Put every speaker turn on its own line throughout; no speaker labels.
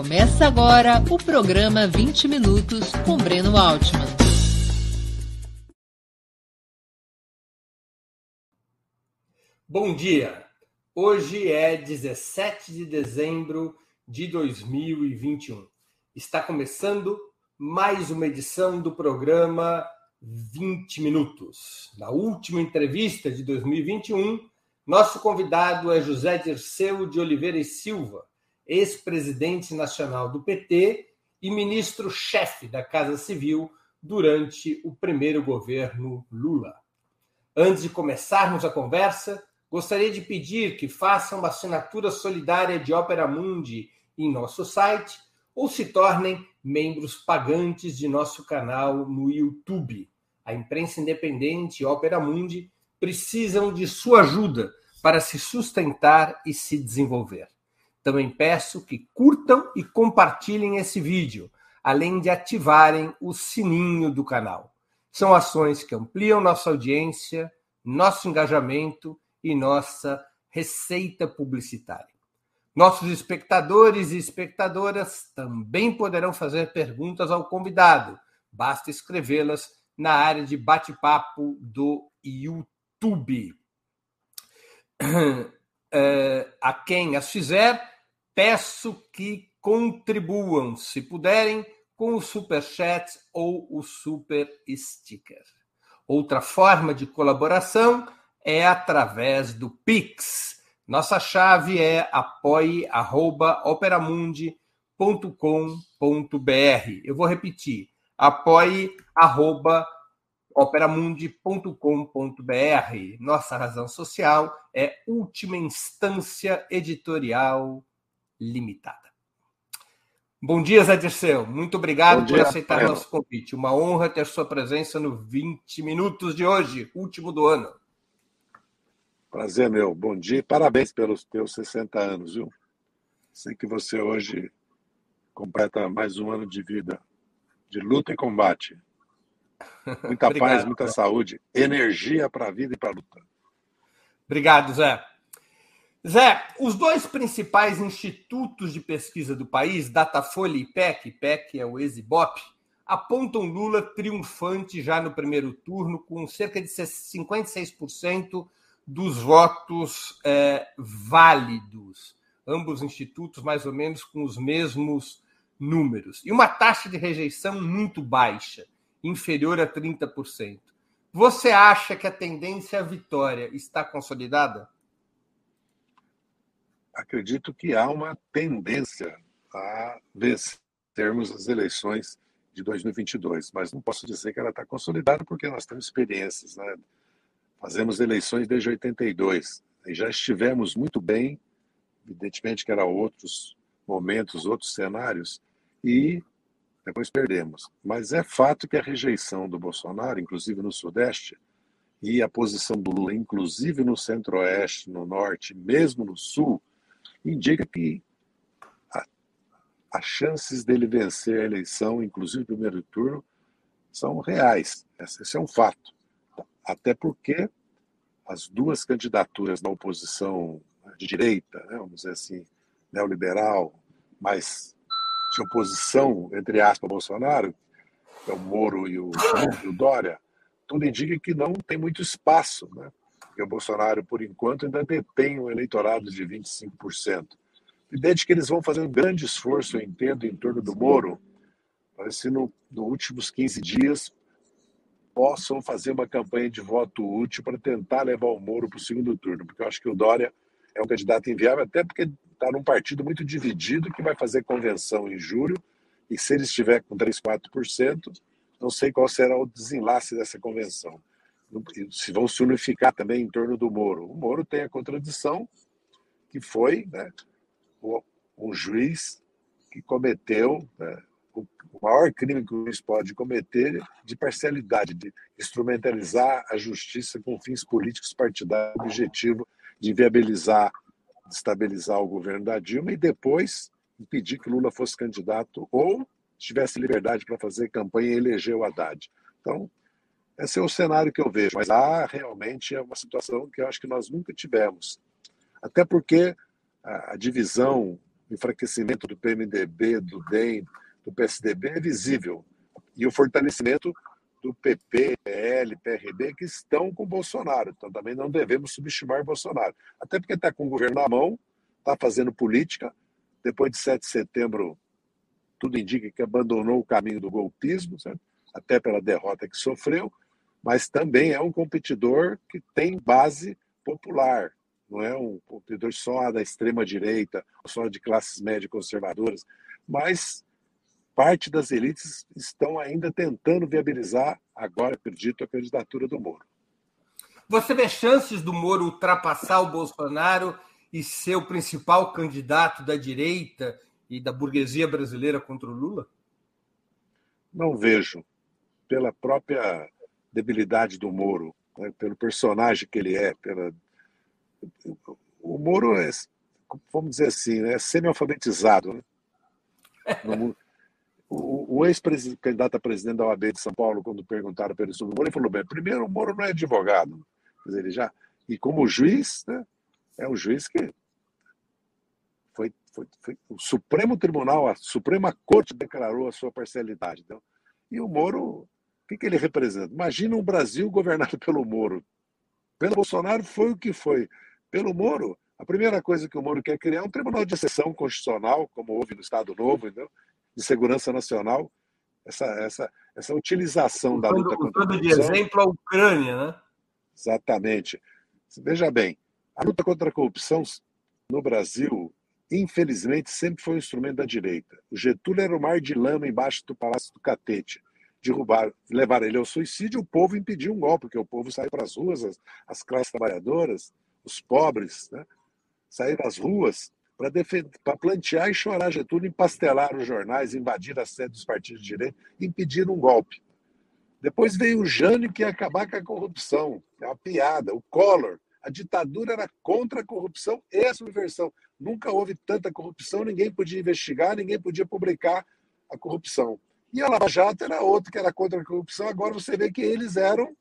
Começa agora o programa 20 Minutos com Breno Altman.
Bom dia! Hoje é 17 de dezembro de 2021. Está começando mais uma edição do programa 20 Minutos. Na última entrevista de 2021, nosso convidado é José Dirceu de Oliveira e Silva, ex-presidente nacional do PT e ministro-chefe da Casa Civil durante o primeiro governo Lula. Antes de começarmos a conversa, gostaria de pedir que façam uma assinatura solidária de Opera Mundi em nosso site ou se tornem membros pagantes de nosso canal no YouTube. A imprensa independente e Opera Mundi precisam de sua ajuda para se sustentar e se desenvolver. Também peço que curtam e compartilhem esse vídeo, além de ativarem o sininho do canal. São ações que ampliam nossa audiência, nosso engajamento e nossa receita publicitária. Nossos espectadores e espectadoras também poderão fazer perguntas ao convidado. Basta escrevê-las na área de bate-papo do YouTube. É, a quem as fizer, peço que contribuam, se puderem, com o super chat ou o super sticker. Outra forma de colaboração é através do Pix. Nossa chave é apoie@operamundi.com.br. Eu vou repetir: apoie@operamundi.com.br operamundi.com.br. Nossa razão social é última instância editorial limitada. Bom dia, Zé Dirceu. Muito obrigado por aceitar nosso convite. Uma honra ter sua presença no 20 Minutos de hoje, último do ano.
Prazer, meu. Bom dia e parabéns pelos teus 60 anos, viu? Sei que você hoje completa mais um ano de vida, de luta e combate. Muita Obrigado, paz, muita Zé. saúde, energia para a vida e para a luta.
Obrigado, Zé. Zé, os dois principais institutos de pesquisa do país, Datafolha e IPEC, IPEC é o Exibop, apontam Lula triunfante já no primeiro turno, com cerca de 56% dos votos é, válidos. Ambos institutos, mais ou menos, com os mesmos números. E uma taxa de rejeição muito baixa inferior a 30%. Você acha que a tendência à vitória está consolidada?
Acredito que há uma tendência a vencermos as eleições de 2022, mas não posso dizer que ela está consolidada porque nós temos experiências, né? Fazemos eleições desde 82 e já estivemos muito bem, evidentemente que eram outros momentos, outros cenários, e depois perdemos. Mas é fato que a rejeição do Bolsonaro, inclusive no Sudeste, e a posição do Lula, inclusive no Centro-Oeste, no Norte, mesmo no Sul, indica que as chances dele vencer a eleição, inclusive o primeiro turno, são reais. Esse é um fato. Até porque as duas candidaturas da oposição de direita, né, vamos dizer assim, neoliberal, mais de oposição, entre aspas, Bolsonaro, que é o Moro e o, e o Dória, tudo indica que não tem muito espaço, né? porque o Bolsonaro, por enquanto, ainda detém um eleitorado de 25%. Evidente que eles vão fazer um grande esforço, eu entendo, em torno do Moro, para se nos no últimos 15 dias possam fazer uma campanha de voto útil para tentar levar o Moro para o segundo turno, porque eu acho que o Dória é um candidato inviável, até porque está num partido muito dividido que vai fazer convenção em julho, e se ele estiver com 3, 4%, não sei qual será o desenlace dessa convenção. Se vão se unificar também em torno do Moro. O Moro tem a contradição que foi né, um juiz que cometeu né, o maior crime que o juiz pode cometer de parcialidade, de instrumentalizar a justiça com fins políticos partidários, objetivo de viabilizar estabilizar o governo da Dilma e depois impedir que Lula fosse candidato ou tivesse liberdade para fazer campanha e eleger o Haddad. Então, esse é o cenário que eu vejo. Mas lá realmente é uma situação que eu acho que nós nunca tivemos. Até porque a divisão o enfraquecimento do PMDB, do DEM, do PSDB é visível. E o fortalecimento do PP, PL, PRB, que estão com Bolsonaro. Então também não devemos subestimar Bolsonaro. Até porque está com o governo na mão, está fazendo política. Depois de 7 de setembro, tudo indica que abandonou o caminho do golpismo, certo? até pela derrota que sofreu, mas também é um competidor que tem base popular, não é um competidor só da extrema-direita, só de classes médias conservadoras, mas parte das elites estão ainda tentando viabilizar, agora acredito, a candidatura do Moro.
Você vê chances do Moro ultrapassar o Bolsonaro e ser o principal candidato da direita e da burguesia brasileira contra o Lula?
Não vejo. Pela própria debilidade do Moro, né? pelo personagem que ele é, pela... o Moro é, vamos dizer assim, né? é semi-alfabetizado. Né? No, o, o ex-candidato a presidente da OAB de São Paulo, quando perguntaram para ele sobre o Moro, ele falou: bem, primeiro, o Moro não é advogado. Ele já. E como juiz, né, é um juiz que foi, foi, foi, o Supremo Tribunal, a Suprema Corte declarou a sua parcialidade. Então, e o Moro, o que, que ele representa? Imagina um Brasil governado pelo Moro. Pelo Bolsonaro foi o que foi. Pelo Moro, a primeira coisa que o Moro quer criar é um tribunal de exceção constitucional, como houve no Estado Novo, entendeu? De segurança nacional, essa, essa, essa utilização usando, da luta contra a corrupção.
de exemplo a Ucrânia, né?
Exatamente. Veja bem, a luta contra a corrupção no Brasil, infelizmente, sempre foi um instrumento da direita. O Getúlio era o mar de lama embaixo do Palácio do Catete. Derrubar, levar ele ao suicídio, o povo impediu um golpe, porque o povo saiu para as ruas, as, as classes trabalhadoras, os pobres, né? saíram às ruas para plantear e chorar Getúlio, empastelar os jornais, invadir a sede dos partidos de direita, impedir um golpe. Depois veio o Jânio que ia acabar com a corrupção. É uma piada. O Collor, a ditadura era contra a corrupção e a subversão. Nunca houve tanta corrupção, ninguém podia investigar, ninguém podia publicar a corrupção. E a Lava Jato era outro que era contra a corrupção. Agora você vê que eles eram.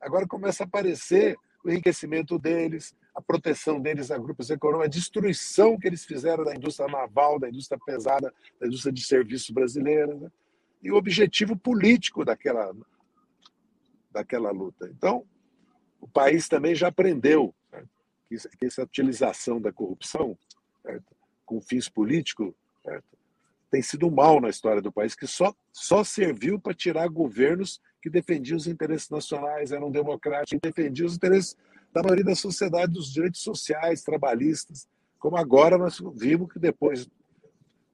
Agora começa a aparecer o enriquecimento deles, a proteção deles a grupos econômicos, a destruição que eles fizeram da indústria naval, da indústria pesada, da indústria de serviço brasileira, né? e o objetivo político daquela, daquela luta. Então, o país também já aprendeu né? que, essa utilização da corrupção certo? com fins políticos tem sido mal na história do país, que só, só serviu para tirar governos que defendiam os interesses nacionais, eram democráticos, defendiam os interesses da maioria da sociedade, dos direitos sociais, trabalhistas, como agora nós vimos que depois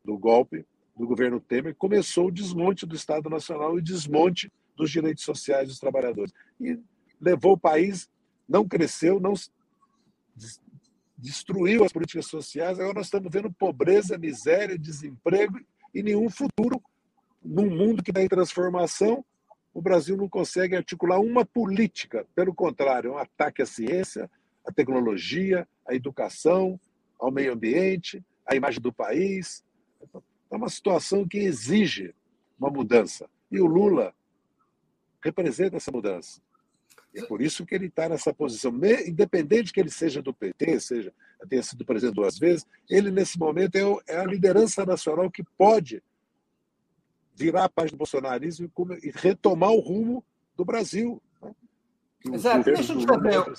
do golpe do governo Temer começou o desmonte do Estado Nacional e o desmonte dos direitos sociais dos trabalhadores. E levou o país, não cresceu, não destruiu as políticas sociais. Agora nós estamos vendo pobreza, miséria, desemprego e nenhum futuro num mundo que está em transformação o Brasil não consegue articular uma política. Pelo contrário, é um ataque à ciência, à tecnologia, à educação, ao meio ambiente, à imagem do país. É uma situação que exige uma mudança. E o Lula representa essa mudança. É por isso que ele está nessa posição. Independente que ele seja do PT, seja tenha sido presidente duas vezes, ele, nesse momento, é, é a liderança nacional que pode virar a página do bolsonarismo e retomar o rumo do Brasil. Né?
Exato. Deixa eu te fazer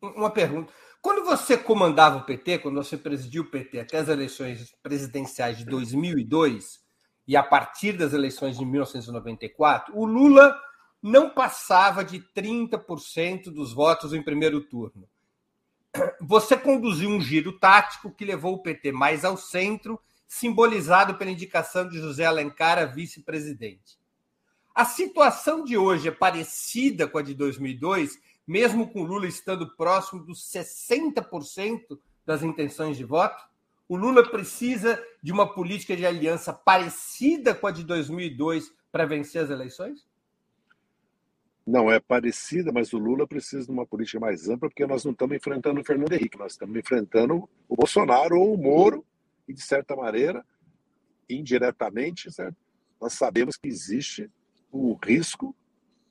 uma pergunta. Quando você comandava o PT, quando você presidiu o PT até as eleições presidenciais de 2002 e a partir das eleições de 1994, o Lula não passava de 30% dos votos em primeiro turno. Você conduziu um giro tático que levou o PT mais ao centro simbolizado pela indicação de José Alencar a vice-presidente. A situação de hoje é parecida com a de 2002, mesmo com Lula estando próximo dos 60% das intenções de voto? O Lula precisa de uma política de aliança parecida com a de 2002 para vencer as eleições?
Não é parecida, mas o Lula precisa de uma política mais ampla, porque nós não estamos enfrentando o Fernando Henrique, nós estamos enfrentando o Bolsonaro ou o Moro, e, de certa maneira, indiretamente, certo? nós sabemos que existe um risco,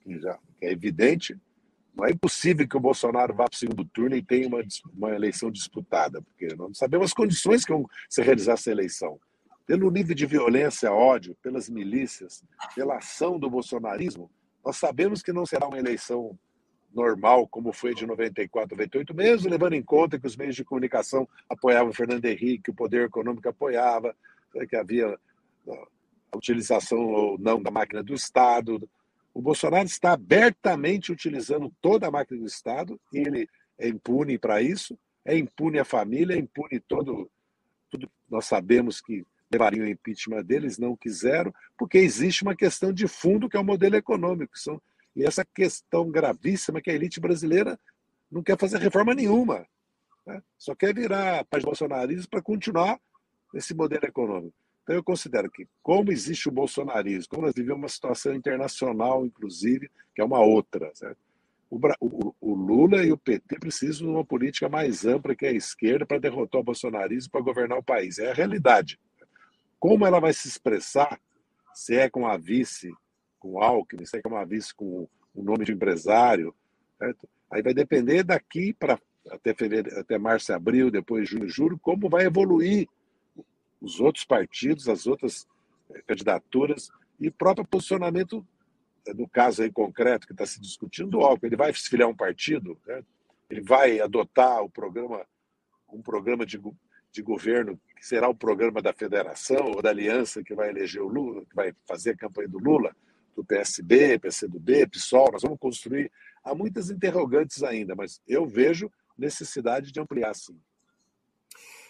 que, já, que é evidente, Não é impossível que o Bolsonaro vá para o segundo turno e tenha uma, uma eleição disputada, porque não sabemos as condições que vão se realizar essa eleição. Pelo nível de violência, ódio, pelas milícias, pela ação do bolsonarismo, nós sabemos que não será uma eleição normal, como foi de 94, 98, mesmo levando em conta que os meios de comunicação apoiavam Fernando Henrique, o poder econômico apoiava, né, que havia a utilização ou não da máquina do Estado. O Bolsonaro está abertamente utilizando toda a máquina do Estado, e ele é impune para isso, é impune a família, é impune todo. Tudo, nós sabemos que levariam o impeachment deles, não quiseram, porque existe uma questão de fundo que é o modelo econômico. São e essa questão gravíssima que a elite brasileira não quer fazer reforma nenhuma. Né? Só quer virar paz bolsonarismo para continuar esse modelo econômico. Então, eu considero que, como existe o bolsonarismo, como nós vivemos uma situação internacional, inclusive, que é uma outra, o, o, o, Lula e o PT precisam de uma política mais ampla que a esquerda para derrotar o bolsonarismo para governar o país. É a realidade. Como ela vai se expressar, se é com a vice com Alckmin, se é uma vice com o nome de empresário. Certo? Aí vai depender daqui para até fevereiro, até março, abril, depois junho, julho, como vai evoluir os outros partidos, as outras eh, candidaturas e próprio posicionamento, eh, no caso aí concreto que está se discutindo, do Alckmin. Ele vai se filiar um partido, né? ele vai adotar o programa, um programa de, de governo que será o programa da federação ou da aliança que vai eleger o Lula, que vai fazer a campanha do Lula do PSB, PCdoB, PSOL, nós vamos construir. Há muitas interrogantes ainda, mas eu vejo necessidade de ampliar sim.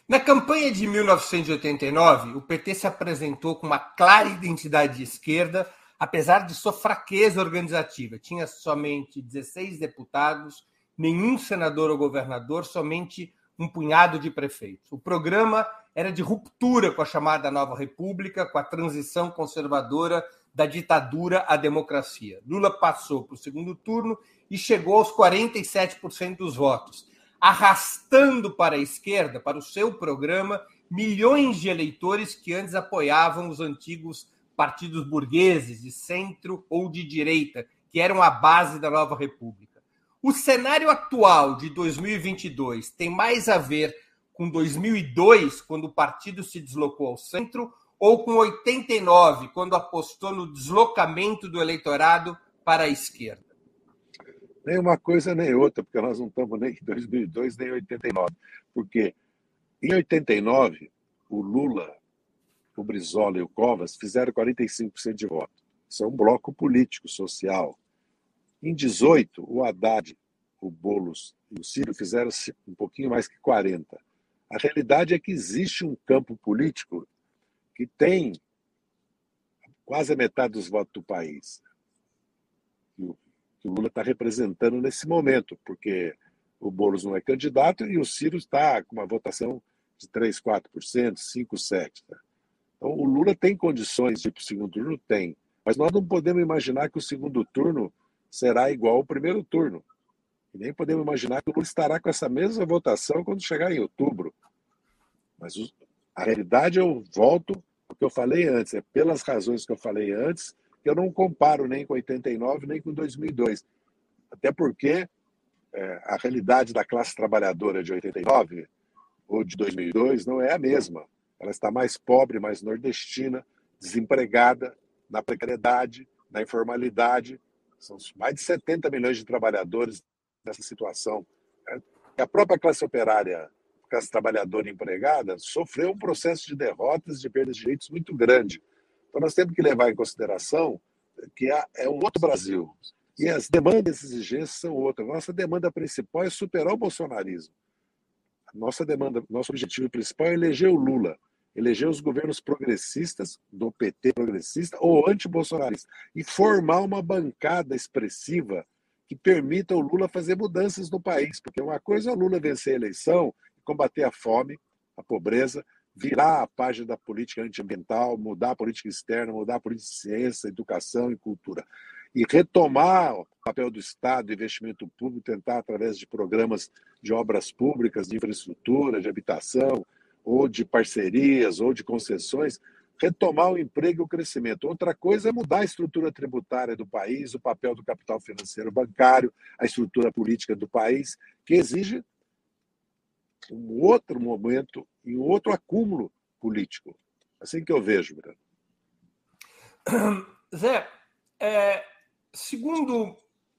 Na campanha de 1989, o PT se apresentou com uma clara identidade de esquerda, apesar de sua fraqueza organizativa. Tinha somente 16 deputados, nenhum senador ou governador, somente um punhado de prefeitos. O programa era de ruptura com a chamada Nova República, com a transição conservadora da ditadura à democracia. Lula passou para o segundo turno e chegou aos 47% dos votos, arrastando para a esquerda, para o seu programa, milhões de eleitores que antes apoiavam os antigos partidos burgueses de centro ou de direita, que eram a base da nova república. O cenário atual de 2022 tem mais a ver com 2002, quando o partido se deslocou ao centro, ou com 89, quando apostou no deslocamento do eleitorado para a esquerda?
Nem uma coisa nem outra, porque nós não estamos nem em 2002 nem em 89. Porque em 89, o Lula, o Brizola e o Covas fizeram 45% de voto. Isso é um bloco político, social. Em 18, o Haddad, o Boulos e o Ciro fizeram um pouquinho mais que 40%. A realidade é que existe um campo político que tem quase a metade dos votos do país, que o, Lula está representando nesse momento, porque o Boulos não é candidato e o Ciro está com uma votação de 3, 4%, 5, 7%. Tá? Então, o Lula tem condições de ir para o segundo turno? Tem. Mas nós não podemos imaginar que o segundo turno será igual ao primeiro turno. E nem podemos imaginar que o Lula estará com essa mesma votação quando chegar em outubro. Mas a realidade, eu volto o que eu falei antes, é pelas razões que eu falei antes, que eu não comparo nem com 89, nem com 2002. Até porque é, a realidade da classe trabalhadora de 89 ou de 2002 não é a mesma. Ela está mais pobre, mais nordestina, desempregada, na precariedade, na informalidade. São mais de 70 milhões de trabalhadores nessa situação. Né? A própria classe operária classe trabalhadora empregada sofreu um processo de derrotas, de perda de direitos muito grande. Então, nós temos que levar em consideração que é um outro Brasil. E as demandas e exigências são outras. Nossa demanda principal é superar o bolsonarismo. Nossa demanda, nosso objetivo principal é eleger o Lula, eleger os governos progressistas, do PT progressista ou anti-bolsonarista, e formar uma bancada expressiva que permita o Lula fazer mudanças no país. Porque uma coisa é o Lula vencer a eleição combater a fome, a pobreza, virar a página da política antiambiental, mudar a política externa, mudar a política de ciência, educação e cultura. E retomar o papel do Estado, investimento público, tentar, através de programas de obras públicas, de infraestrutura, de habitação, ou de parcerias, ou de concessões, retomar o emprego e o crescimento. Outra coisa é mudar a estrutura tributária do país, o papel do capital financeiro bancário, a estrutura política do país, que exige um outro momento e um outro acúmulo político. Assim que eu vejo, Bruno.
Zé, é, segundo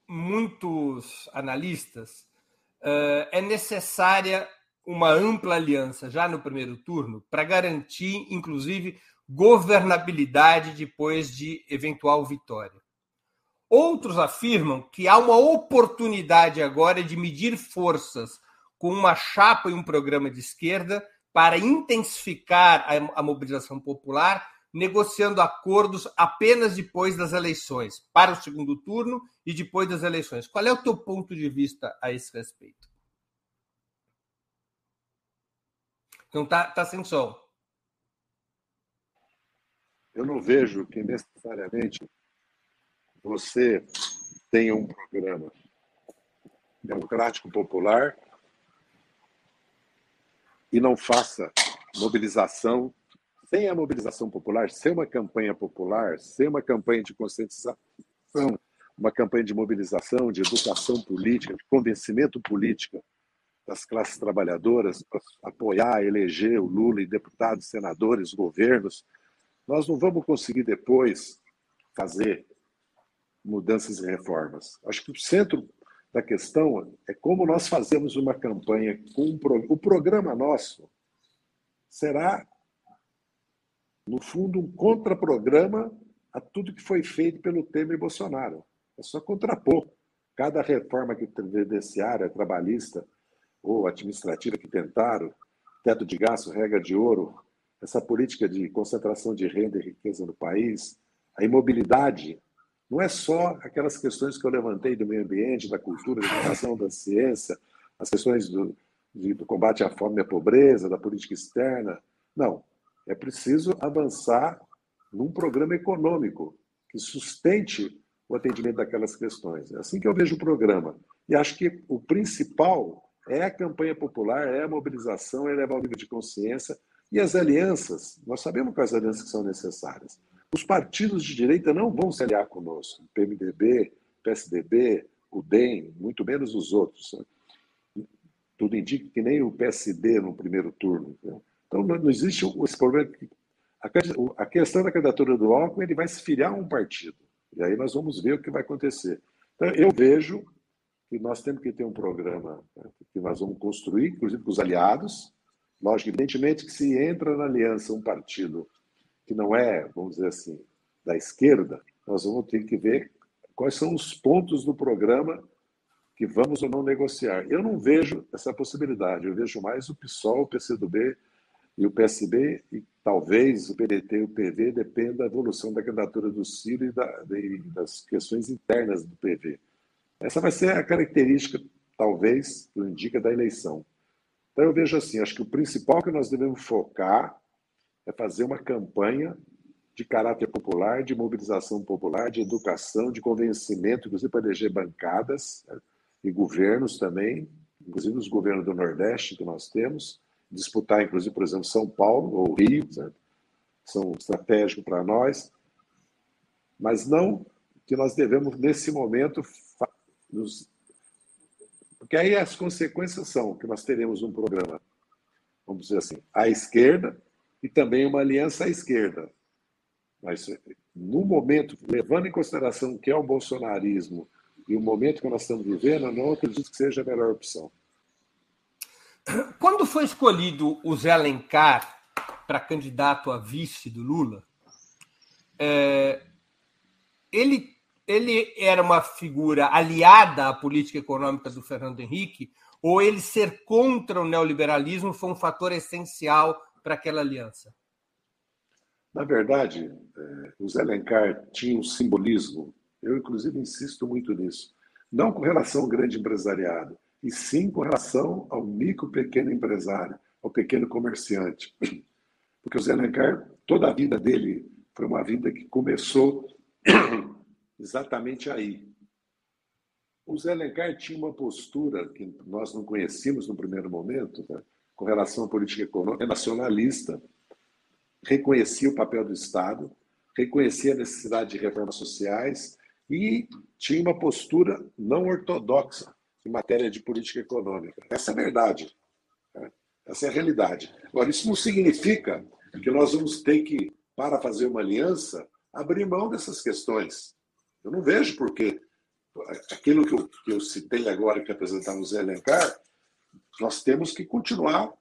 muitos analistas, é, é necessária uma ampla aliança já no primeiro turno para garantir, inclusive, governabilidade depois de eventual vitória. Outros afirmam que há uma oportunidade agora de medir forças com uma chapa e um programa de esquerda para intensificar a, mobilização popular, negociando acordos apenas depois das eleições, para o segundo turno e depois das eleições. Qual é o teu ponto de vista a esse respeito? Então tá, tá sem som.
Eu não vejo que necessariamente você tenha um programa democrático popular e não faça mobilização sem a mobilização popular, sem uma campanha popular, sem uma campanha de conscientização, uma campanha de mobilização, de educação política, de convencimento político das classes trabalhadoras para apoiar, eleger o Lula e deputados, senadores, governos, nós não vamos conseguir depois fazer mudanças e reformas. Acho que o centro da questão é como nós fazemos uma campanha com um pro... o programa nosso será no fundo um contraprograma a tudo que foi feito pelo Temer e Bolsonaro. É só contrapor cada reforma que previdenciária, trabalhista, ou administrativa que tentaram, teto de gasto, regra de ouro, essa política de concentração de renda e riqueza no país, a imobilidade, não é só aquelas questões que eu levantei do meio ambiente, da cultura, da educação, da ciência, as questões do, de, do combate à fome e à pobreza, da política externa. Não. É preciso avançar num programa econômico que sustente o atendimento daquelas questões. É assim que eu vejo o programa. E acho que o principal é a campanha popular, é a mobilização, é levar o nível de consciência. E as alianças, nós sabemos quais alianças são necessárias. Os partidos de direita não vão se aliar conosco. PMDB, PSDB, o DEM, muito menos os outros. Tudo indica que nem o PSD no primeiro turno. Então, não existe esse problema. A questão da candidatura do Alckmin, ele vai se filiar a um partido. E aí nós vamos ver o que vai acontecer. Então, eu vejo que nós temos que ter um programa né, que nós vamos construir, inclusive com os aliados. Lógico, evidentemente que se entra na aliança um partido que não é, vamos dizer assim, da esquerda, nós vamos ter que ver quais são os pontos do programa que vamos ou não negociar. Eu não vejo essa possibilidade, eu vejo mais o PSOL, o PCdoB e o PSB, e talvez o PDT e o PV, dependa da evolução da candidatura do Ciro e, da, das questões internas do PV. Essa vai ser a característica, talvez, que indica da eleição. Então, eu vejo assim: acho que o principal que nós devemos focar é fazer uma campanha de caráter popular, de mobilização popular, de educação, de convencimento, inclusive para eleger bancadas né, e governos também, inclusive os governos do Nordeste que nós temos, disputar, inclusive, por exemplo, São Paulo ou Rio, né, são estratégicos para nós, mas não que nós devemos, nesse momento, nos... Porque aí as consequências são que nós teremos um programa, vamos dizer assim, à esquerda e também uma aliança à esquerda. Mas, no momento, levando em consideração o que é o bolsonarismo e o momento que nós estamos vivendo, eu não acredito que seja a melhor opção.
Quando foi escolhido o Zé Alencar para candidato a vice do Lula, é, ele ele era uma figura aliada à política econômica do Fernando Henrique, ou ele ser contra o neoliberalismo foi um fator essencial para aquela aliança?
Na verdade, é, o Zé Alencar tinha um simbolismo, eu inclusive insisto muito nisso, não com relação ao grande empresariado, e sim com relação ao micro pequeno empresário, ao pequeno comerciante. Porque o Zé Alencar, toda a vida dele foi uma vida que começou exatamente aí. O Zé Alencar tinha uma postura que nós não conhecíamos no primeiro momento, né, com relação à política econômica, nacionalista. reconhecia o papel do Estado, reconhecia a necessidade de reformas sociais e tinha uma postura não ortodoxa em matéria de política econômica. Essa é a verdade. Né? Essa é a realidade. Agora, isso não significa que nós vamos ter que, para fazer uma aliança, abrir mão dessas questões. Eu não vejo por que aquilo que eu, que eu citei agora, que apresentamos Zé Alencar, nós temos que continuar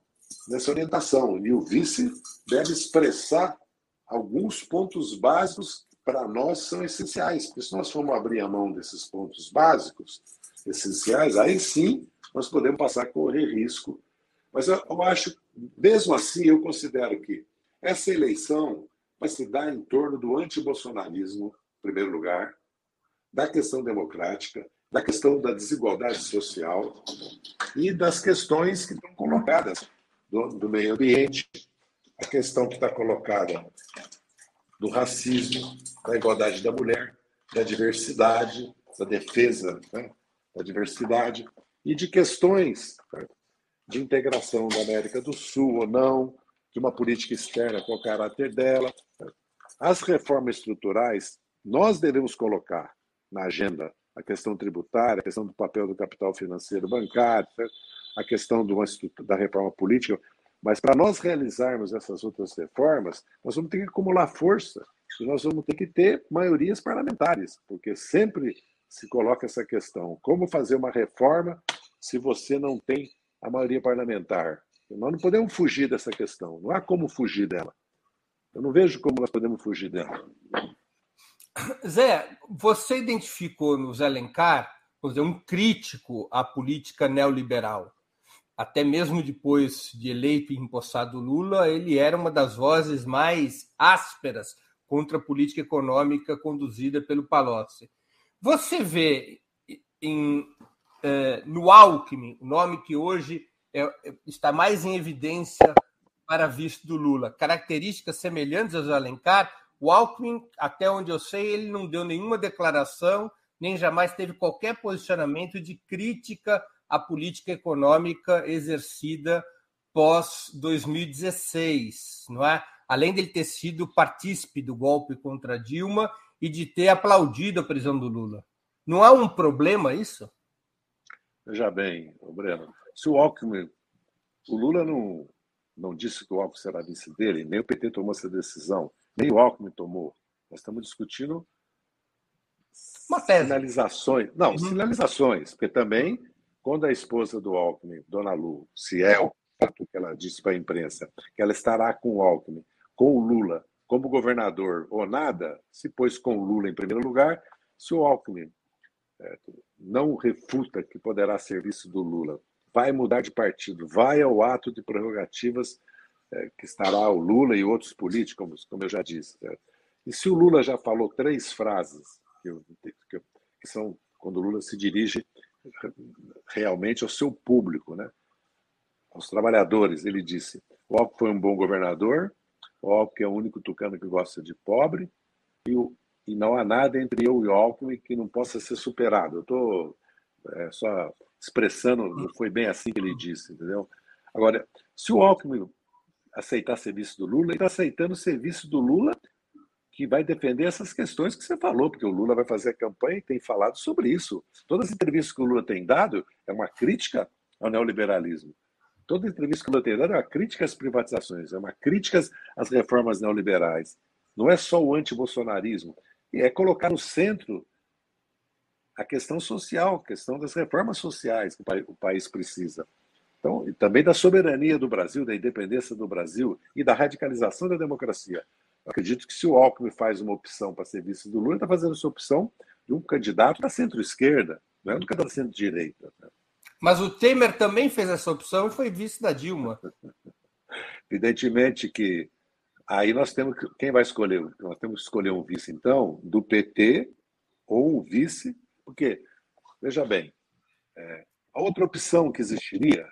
nessa orientação. E o vice deve expressar alguns pontos básicos que para nós são essenciais. Porque se nós formos abrir a mão desses pontos básicos, essenciais, aí sim nós podemos passar a correr risco. Mas eu, eu acho, mesmo assim, eu considero que essa eleição vai se dar em torno do antibolsonarismo, em primeiro lugar, da questão democrática, da questão da desigualdade social e das questões que estão colocadas do, do meio ambiente, a questão que está colocada do racismo, da igualdade da mulher, da diversidade, da defesa né, da diversidade e de questões né, de integração da América do Sul ou não, de uma política externa com o caráter dela. As reformas estruturais, nós devemos colocar na agenda a questão tributária, a questão do papel do capital financeiro bancário, a questão da reforma política. Mas para nós realizarmos essas outras reformas, nós vamos ter que acumular força e nós vamos ter que ter maiorias parlamentares, porque sempre se coloca essa questão: como fazer uma reforma se você não tem a maioria parlamentar? Nós não podemos fugir dessa questão, não há como fugir dela. Eu não vejo como nós podemos fugir dela.
Zé, você identificou no Zé Alencar dizer, um crítico à política neoliberal. Até mesmo depois de eleito e empossado Lula, ele era uma das vozes mais ásperas contra a política econômica conduzida pelo Palocci. Você vê em, eh, no Alckmin, o nome que hoje é, está mais em evidência para visto do Lula, características semelhantes às Alencar, o Alckmin, até onde eu sei, ele não deu nenhuma declaração, nem jamais teve qualquer posicionamento de crítica à política econômica exercida pós 2016, não é? Além dele ter sido partícipe do golpe contra Dilma e de ter aplaudido a prisão do Lula. Não há um problema isso?
Veja bem, Breno, se o Alckmin, o Lula não, não disse que o Alckmin será vice dele, nem o PT tomou essa decisão nem o Alckmin tomou. Nós estamos discutindo
uma tese.
sinalizações. Não, uhum. sinalizações, porque também, quando a esposa do Alckmin, Dona Lu, se é o fato que ela disse para a imprensa, que ela estará com o Alckmin, com o Lula, como governador ou nada, se pôs com o Lula em primeiro lugar, se o Alckmin é, não refuta que poderá ser vice do Lula, vai mudar de partido, vai ao ato de prerrogativas que estará o Lula e outros políticos, como eu já disse. Né? E se o Lula já falou três frases, que, eu, que, que são quando o Lula se dirige realmente ao seu público, né? aos trabalhadores, ele disse: o Alckmin foi um bom governador, o Alckmin é o único tucano que gosta de pobre, e, o, e não há nada entre eu e o Alckmin que não possa ser superado. Eu estou é, só expressando, não foi bem assim que ele disse, entendeu? Agora, se o Alckmin aceitar serviço do Lula, ele está aceitando o serviço do Lula que vai defender essas questões que você falou, porque o Lula vai fazer a campanha e tem falado sobre isso. Todas as entrevistas que o Lula tem dado é uma crítica ao neoliberalismo. Toda entrevista que o Lula tem dado é uma crítica às privatizações, é uma crítica às reformas neoliberais. Não é só o antibolsonarismo, é colocar no centro a questão social, a questão das reformas sociais que o país precisa. Então, e também da soberania do Brasil, da independência do Brasil e da radicalização da democracia. Eu acredito que se o Alckmin faz uma opção para ser vice do Lula, ele está fazendo essa opção de um candidato da centro-esquerda, não é um candidato da centro-direita. Né?
Mas o Temer também fez essa opção e foi vice da Dilma.
Evidentemente que aí nós temos que, quem vai escolher? Nós temos que escolher um vice, então, do PT ou um vice, porque, veja bem, é, a outra opção que existiria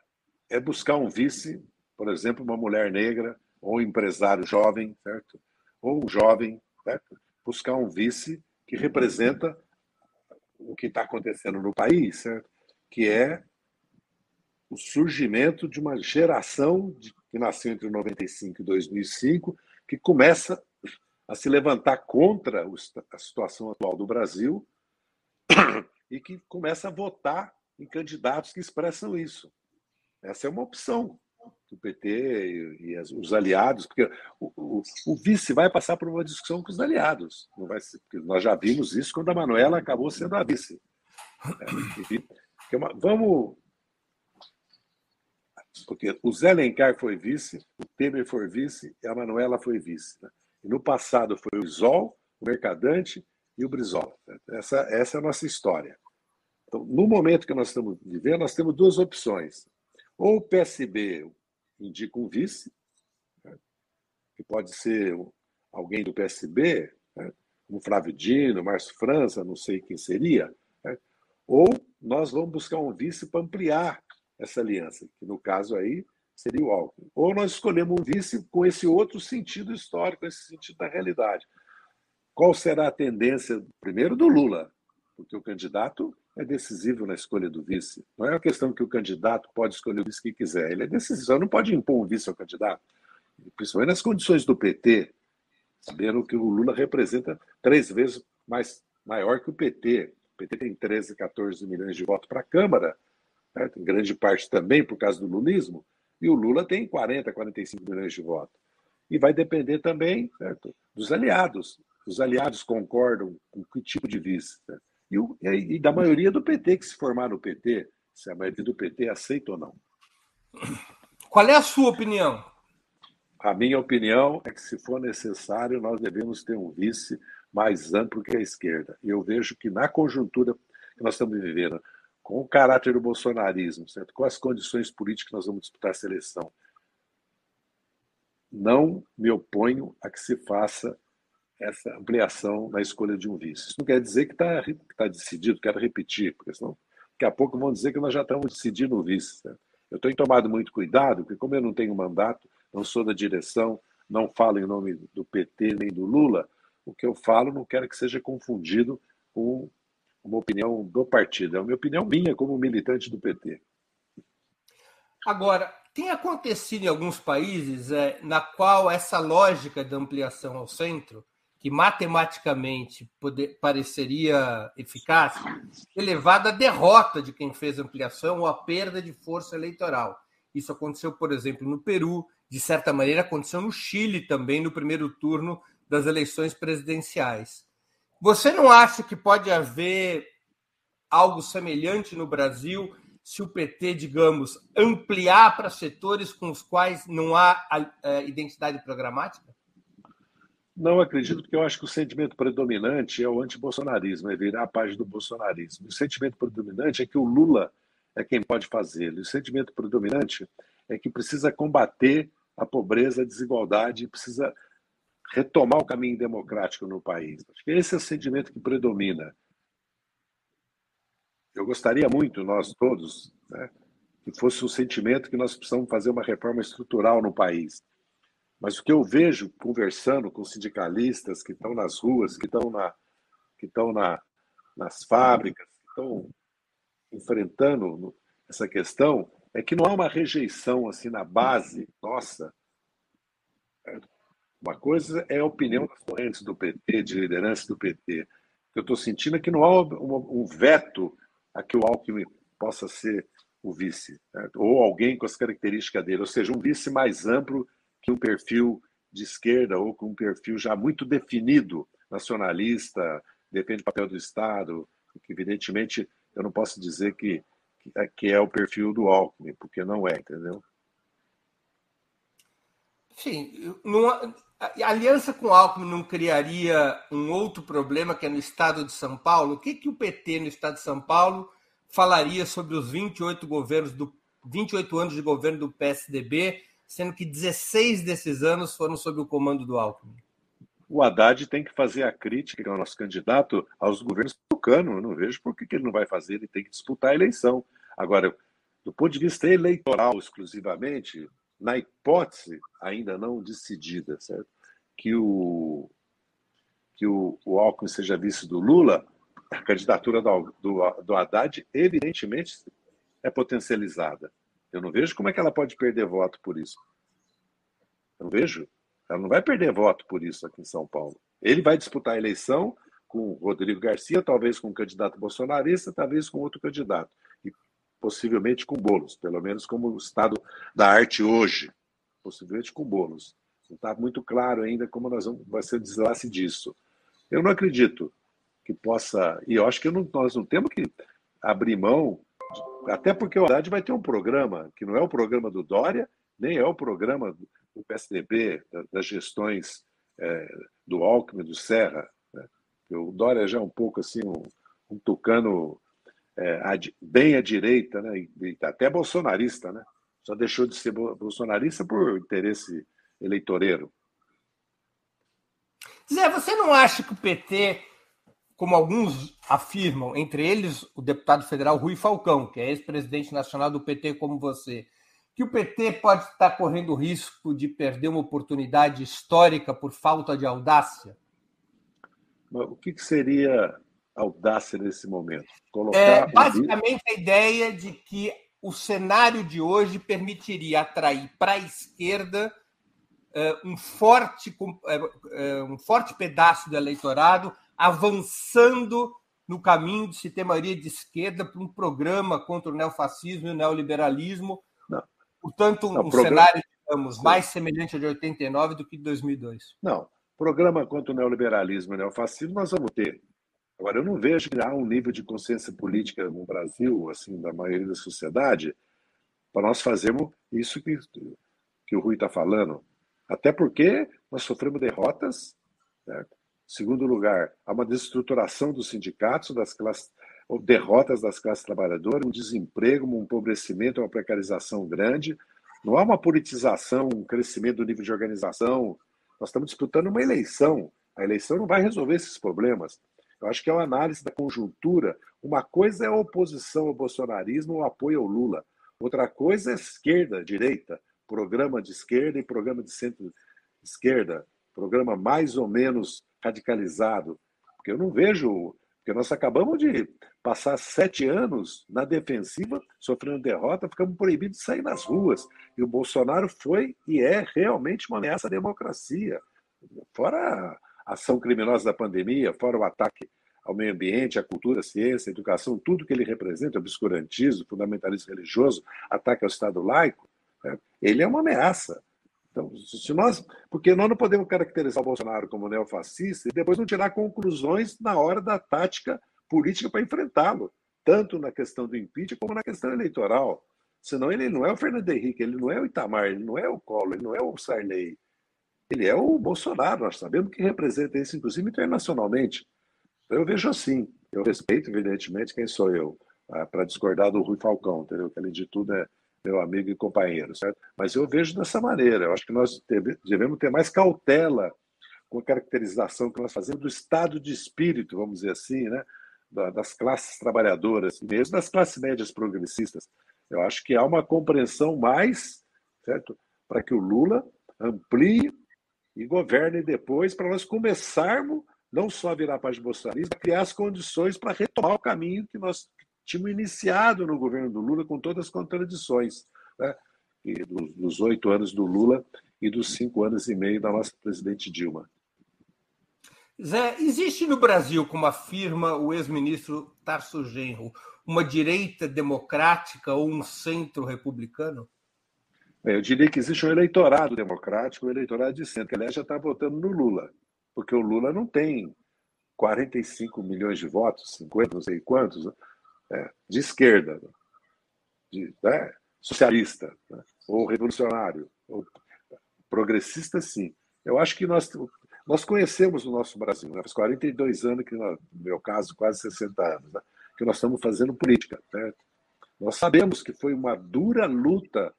é buscar um vice, por exemplo, uma mulher negra ou um empresário jovem, certo? Ou um jovem, certo? Buscar um vice que representa o que está acontecendo no país, certo? Que é o surgimento de uma geração de, que nasceu entre 95 e 2005 que começa a se levantar contra a situação atual do Brasil e que começa a votar em candidatos que expressam isso. Essa é uma opção do PT e, e os aliados, porque o, o, o, vice vai passar por uma discussão com os aliados. Não vai ser, nós já vimos isso quando a Manuela acabou sendo a vice. É, enfim, é uma, vamos. Porque o Zé Lencar foi vice, o Temer foi vice e a Manuela foi vice. Né? E no passado foi o Isol, o Mercadante e o Brizola. Essa, essa é a nossa história. Então, no momento que nós estamos vivendo, nós temos duas opções. Ou o PSB indica um vice, né, que pode ser alguém do PSB, né, como Flávio Dino, Márcio França, não sei quem seria, né, ou nós vamos buscar um vice para ampliar essa aliança, que no caso aí seria o Alckmin. Ou nós escolhemos um vice com esse outro sentido histórico, esse sentido da realidade. Qual será a tendência, primeiro, do Lula? Porque o candidato é decisivo na escolha do vice. Não é uma questão que o candidato pode escolher o vice que quiser. Ele é decisivo. Não pode impor um vice ao candidato. Principalmente nas condições do PT, sabendo que o Lula representa três vezes mais maior que o PT. O PT tem 13, 14 milhões de votos para a Câmara, né? em grande parte também por causa do lulismo, e o Lula tem 40, 45 milhões de votos. E vai depender também certo? dos aliados. Os aliados concordam com que tipo de vice. Certo? E, o, e da maioria do PT que se formar no PT, se a maioria do PT aceita ou não.
Qual é a sua opinião?
A minha opinião é que, se for necessário, nós devemos ter um vice mais amplo que a esquerda. E eu vejo que, na conjuntura que nós estamos vivendo, com o caráter do bolsonarismo, certo? com as condições políticas que nós vamos disputar a seleção, não me oponho a que se faça essa ampliação na escolha de um vice. Isso não quer dizer que está tá decidido, quero repetir, porque senão daqui a pouco vão dizer que nós já estamos decidindo o vice. Né? Eu tenho tomado muito cuidado, porque como eu não tenho mandato, não sou da direção, não falo em nome do PT nem do Lula, o que eu falo não quero que seja confundido com uma opinião do partido. É uma opinião minha como militante do PT.
Agora, tem acontecido em alguns países é, na qual essa lógica de ampliação ao centro que matematicamente poder, pareceria eficaz, elevada à derrota de quem fez ampliação ou à perda de força eleitoral. Isso aconteceu, por exemplo, no Peru, de certa maneira aconteceu no Chile também, no primeiro turno das eleições presidenciais. Você não acha que pode haver algo semelhante no Brasil se o PT, digamos, ampliar para setores com os quais não há eh, identidade programática?
Não acredito, porque eu acho que o sentimento predominante é o antibolsonarismo, é virar a página do bolsonarismo. O sentimento predominante é que o Lula é quem pode fazê-lo. O sentimento predominante é que precisa combater a pobreza, a desigualdade, precisa retomar o caminho democrático no país. Acho que esse é o sentimento que predomina. Eu gostaria muito, nós todos, né, que fosse um sentimento que nós precisamos fazer uma reforma estrutural no país. Mas o que eu vejo conversando com sindicalistas que estão nas ruas, que estão, na, que estão na, nas fábricas, que estão enfrentando essa questão, é que não há uma rejeição assim na base nossa. Uma coisa é a opinião das correntes do PT, de liderança do PT. O que eu estou sentindo é que não há um veto a que o Alckmin possa ser o vice, né? ou alguém com as características dele, ou seja, um vice mais amplo que um perfil de esquerda ou com um perfil já muito definido, nacionalista, defende o papel do Estado, que evidentemente eu não posso dizer que, que é o perfil do Alckmin, porque não é, entendeu?
Sim, numa, a aliança com o Alckmin não criaria um outro problema que é no estado de São Paulo? O que, que o PT no estado de São Paulo falaria sobre os 28 governos do 28 anos de governo do PSDB sendo que 16 desses anos foram sob o comando do Alckmin.
O Haddad tem que fazer a crítica, que é o nosso candidato, aos governos tucano. Eu não vejo por que ele não vai fazer, ele tem que disputar a eleição. Agora, do ponto de vista eleitoral exclusivamente, na hipótese ainda não decidida, certo? que o que o, o Alckmin seja vice do Lula, a candidatura do, do, do Haddad, evidentemente, é potencializada. Eu não vejo como é que ela pode perder voto por isso. Eu não vejo. Ela não vai perder voto por isso aqui em São Paulo. Ele vai disputar a eleição com Rodrigo Garcia, talvez com um candidato bolsonarista, talvez com outro candidato. E possivelmente com bolos, pelo menos como o estado da arte hoje. Possivelmente com bolos. Não está muito claro ainda como nós vamos, vai ser o deslace disso. Eu não acredito que possa. E eu acho que não, nós não temos que abrir mão, até porque o Haddad vai ter um programa, que não é o programa do Dória, nem é o programa do PSDB, das gestões é, do Alckmin, do Serra. Né? O Dória já é um pouco assim, um, um tucano é, bem à direita, né? E, até bolsonarista, né? Só deixou de ser bolsonarista por interesse eleitoreiro.
Zé, você não acha que o PT, como alguns afirmam, entre eles o deputado federal Rui Falcão, que é ex-presidente nacional do PT como você, que o PT pode estar correndo o risco de perder uma oportunidade histórica por falta de audácia?
O que seria audácia nesse momento?
Colocar é, basicamente a ideia de que o cenário de hoje permitiria atrair para a esquerda uh, um, forte, uh, um forte pedaço do eleitorado avançando no caminho de se ter maioria de esquerda para um programa contra o neofascismo e o neoliberalismo. Não. Portanto, um, Não, programa... cenário, digamos, mais semelhante ao de 89 do que de 2002.
Não. Programa contra o neoliberalismo e o neofascismo nós vamos ter. Agora, eu não vejo que há um nível de consciência política no Brasil, assim, da maioria da sociedade, para nós fazermos isso que, que o Rui está falando. Até porque nós sofremos derrotas. Certo? Segundo lugar, há uma desestruturação dos sindicatos, das classes, derrotas das classes trabalhadoras, um desemprego, um empobrecimento, uma precarização grande. Não há uma politização, um crescimento do nível de organização. Nós estamos disputando uma eleição. A eleição não vai resolver esses problemas. Eu acho que é uma análise da conjuntura. Uma coisa é a oposição ao bolsonarismo, o apoio ao Lula. Outra coisa é esquerda, direita, programa de esquerda e programa de centro-esquerda, programa mais ou menos radicalizado. Porque eu não vejo. Porque nós acabamos de passar sete anos na defensiva, sofrendo derrota, ficamos proibidos de sair nas ruas. E o Bolsonaro foi e é realmente uma ameaça à democracia. Fora ação criminosa da pandemia, fora o ataque ao meio ambiente, à cultura, à ciência, à educação, tudo que ele representa, obscurantismo, fundamentalismo religioso, ataque ao Estado laico, né? ele é uma ameaça. Então, se nós, porque nós não podemos caracterizar o Bolsonaro como neofascista e depois não tirar conclusões na hora da tática política para enfrentá-lo, tanto na questão do impeachment como na questão eleitoral. Senão ele não é o Fernando Henrique, ele não é o Itamar, ele não é o Collor, ele não é o Sarney. Ele é o Bolsonaro, nós sabemos que representa isso, inclusive internacionalmente. Eu vejo assim, eu respeito, evidentemente, quem sou eu, ah, para discordar do Rui Falcão, entendeu? Que além de tudo é meu amigo e companheiro, certo? Mas eu vejo dessa maneira, eu acho que nós devemos ter mais cautela com a caracterização que nós fazemos do estado de espírito, vamos dizer assim, né? das classes trabalhadoras, mesmo das classes médias progressistas. Eu acho que há uma compreensão mais, certo? Para que o Lula amplie e governe depois para nós começarmos não só virar a bolsonarista, a criar as condições para retomar o caminho que nós tínhamos iniciado no governo do Lula com todas as contradições, né? e dos oito anos do Lula e dos cinco anos e meio da nossa presidente Dilma.
Zé, existe no Brasil, como afirma o ex-ministro Tarso Genro, uma direita democrática ou um centro republicano?
Eu diria que existe um eleitorado democrático, um eleitorado de centro, que aliás já está votando no Lula, porque o Lula não tem 45 milhões de votos, 50, não sei quantos, é, de esquerda, de, né, socialista, né, ou revolucionário, ou progressista, sim. Eu acho que nós, nós conhecemos o nosso Brasil, né, faz 42 anos, que no meu caso, quase 60 anos, né, que nós estamos fazendo política. Né? Nós sabemos que foi uma dura luta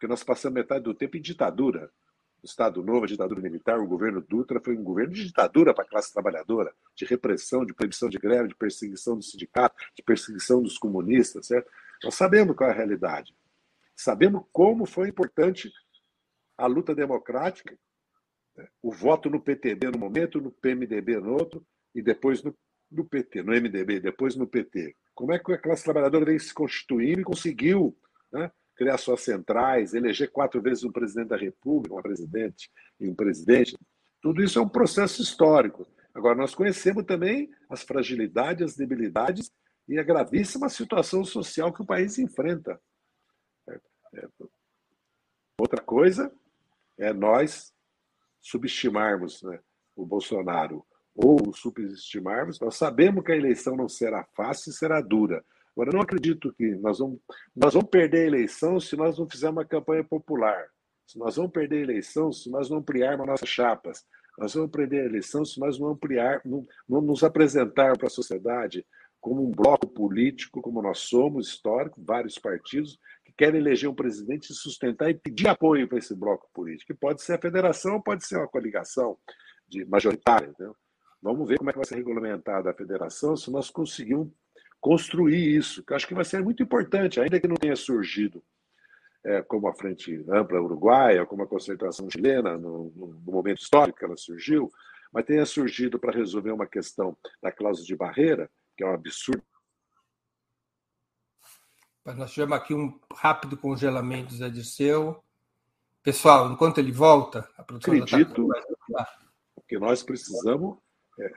porque nós passamos metade do tempo em ditadura. Estado Novo, a ditadura militar, o governo Dutra foi um governo de ditadura para a classe trabalhadora, de repressão, de proibição de greve, de perseguição do sindicato, de perseguição dos comunistas, certo? Nós sabemos qual é a realidade. Sabemos como foi importante a luta democrática, né? o voto no PTB no momento, no PMDB no outro, e depois no, no PT, no MDB, depois no PT. Como é que a classe trabalhadora vem se constituindo e conseguiu né, criar suas centrais, eleger quatro vezes um presidente da República, uma presidente e um presidente. Tudo isso é um processo histórico. Agora, nós conhecemos também as fragilidades, as debilidades e a gravíssima situação social que o país enfrenta. É, é, outra coisa é nós subestimarmos né, o Bolsonaro ou subestimarmos. Nós sabemos que a eleição não será fácil e será dura. Agora, eu não acredito que nós vamos, nós vamos perder a eleição se nós não fizermos uma campanha popular. Se nós vamos perder a eleição se nós não ampliarmos nossas chapas. Nós vamos perder a eleição se nós não ampliar, não, não nos apresentar para a sociedade como um bloco político, como nós somos, histórico, vários partidos, que querem eleger um presidente e sustentar e pedir apoio para esse bloco político, que pode ser a federação, pode ser uma coligação de majoritária. Entendeu? Vamos ver como é que vai ser regulamentada a federação se nós conseguirmos construir isso, que eu acho que vai ser muito importante, ainda que não tenha surgido é, como a Frente Ampla Uruguaia, como a concentração chilena, no, no, momento histórico que ela surgiu, mas tenha surgido para resolver uma questão da cláusula de barreira, que é um absurdo.
Nós tivemos aqui um rápido congelamento, Zé Dirceu. Pessoal, enquanto ele volta, a
produção tá Acredito tá... que nós precisamos é,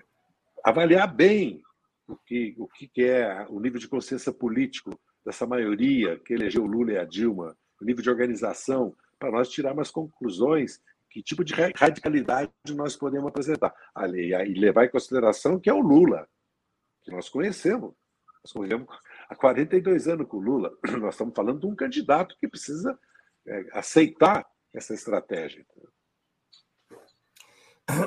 avaliar bem o que, o que é o nível de consciência político dessa maioria que elegeu Lula e a Dilma, o nível de organização, para nós tirarmos conclusões que tipo de radicalidade nós podemos apresentar. E levar em consideração que é o Lula, que nós conhecemos. Nós convivemos há 42 anos com o Lula. Nós estamos falando de um candidato que precisa é, aceitar essa estratégia.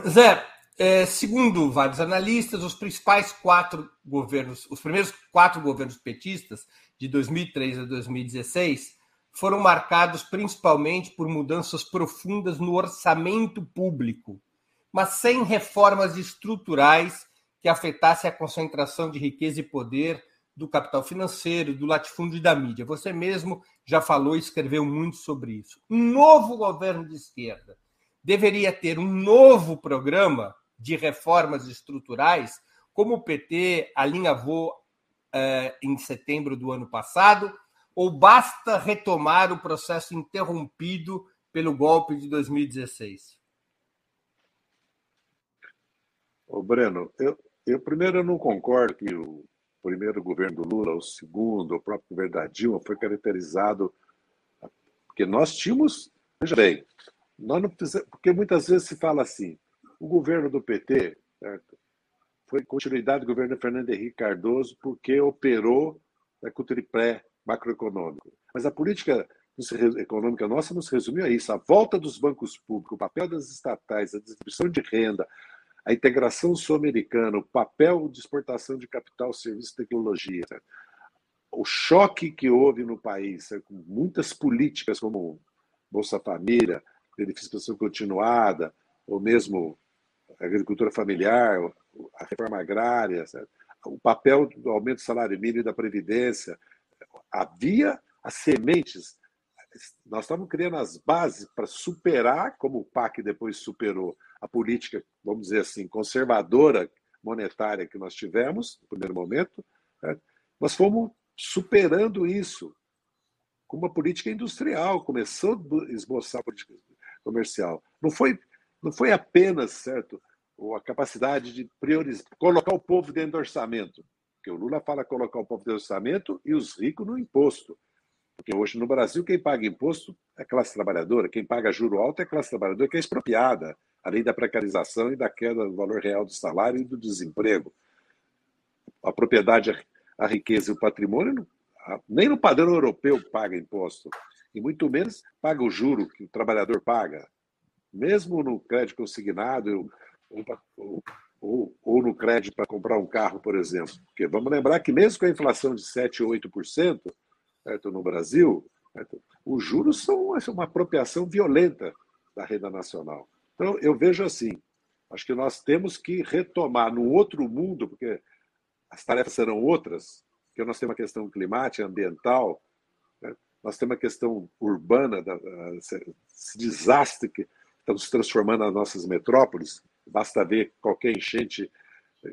Zé, é, segundo vários analistas, os principais quatro governos, os primeiros quatro governos petistas, de 2003 a 2016, foram marcados principalmente por mudanças profundas no orçamento público, mas sem reformas estruturais que afetassem a concentração de riqueza e poder do capital financeiro, do latifúndio e da mídia. Você mesmo já falou e escreveu muito sobre isso. Um novo governo de esquerda deveria ter um novo programa de reformas estruturais, como o PT alinhavou eh, em setembro do ano passado, ou basta retomar o processo interrompido pelo golpe de 2016?
Ô Breno, eu, eu primeiro eu não concordo que o primeiro governo do Lula, o segundo, o próprio governo da Dilma foi caracterizado porque nós tínhamos, veja bem, nós não porque muitas vezes se fala assim, o governo do PT certo? foi continuidade do governo Fernando Henrique Cardoso porque operou né, com o tripé macroeconômico. Mas a política econômica nossa não se resumiu a isso. A volta dos bancos públicos, o papel das estatais, a distribuição de renda, a integração sul-americana, o papel de exportação de capital, serviço e tecnologia. Certo? O choque que houve no país, certo? com muitas políticas como Bolsa Família, benefício continuada, ou mesmo agricultura familiar, a reforma agrária, certo? o papel do aumento do salário mínimo e da previdência. Havia as sementes, nós estávamos criando as bases para superar, como o PAC depois superou, a política, vamos dizer assim, conservadora monetária que nós tivemos no primeiro momento. Certo? Nós fomos superando isso com uma política industrial, começou a esboçar a política comercial. Não foi não foi apenas, certo, a capacidade de priorizar, colocar o povo dentro do orçamento. Porque o Lula fala colocar o povo dentro do orçamento e os ricos no imposto. Porque hoje no Brasil quem paga imposto é a classe trabalhadora, quem paga juro alto é a classe trabalhadora que é expropriada, além da precarização e da queda do valor real do salário e do desemprego. A propriedade, a riqueza e o patrimônio, nem no padrão europeu paga imposto, e muito menos paga o juro que o trabalhador paga mesmo no crédito consignado ou, ou, ou no crédito para comprar um carro, por exemplo. Porque vamos lembrar que mesmo com a inflação de 7% ou 8% certo, no Brasil, certo, os juros são uma apropriação violenta da renda nacional. Então, eu vejo assim, acho que nós temos que retomar num outro mundo, porque as tarefas serão outras, porque nós temos a questão climática, ambiental, né? nós temos a questão urbana, da, esse desastre que estamos transformando nas nossas metrópoles. Basta ver qualquer enchente,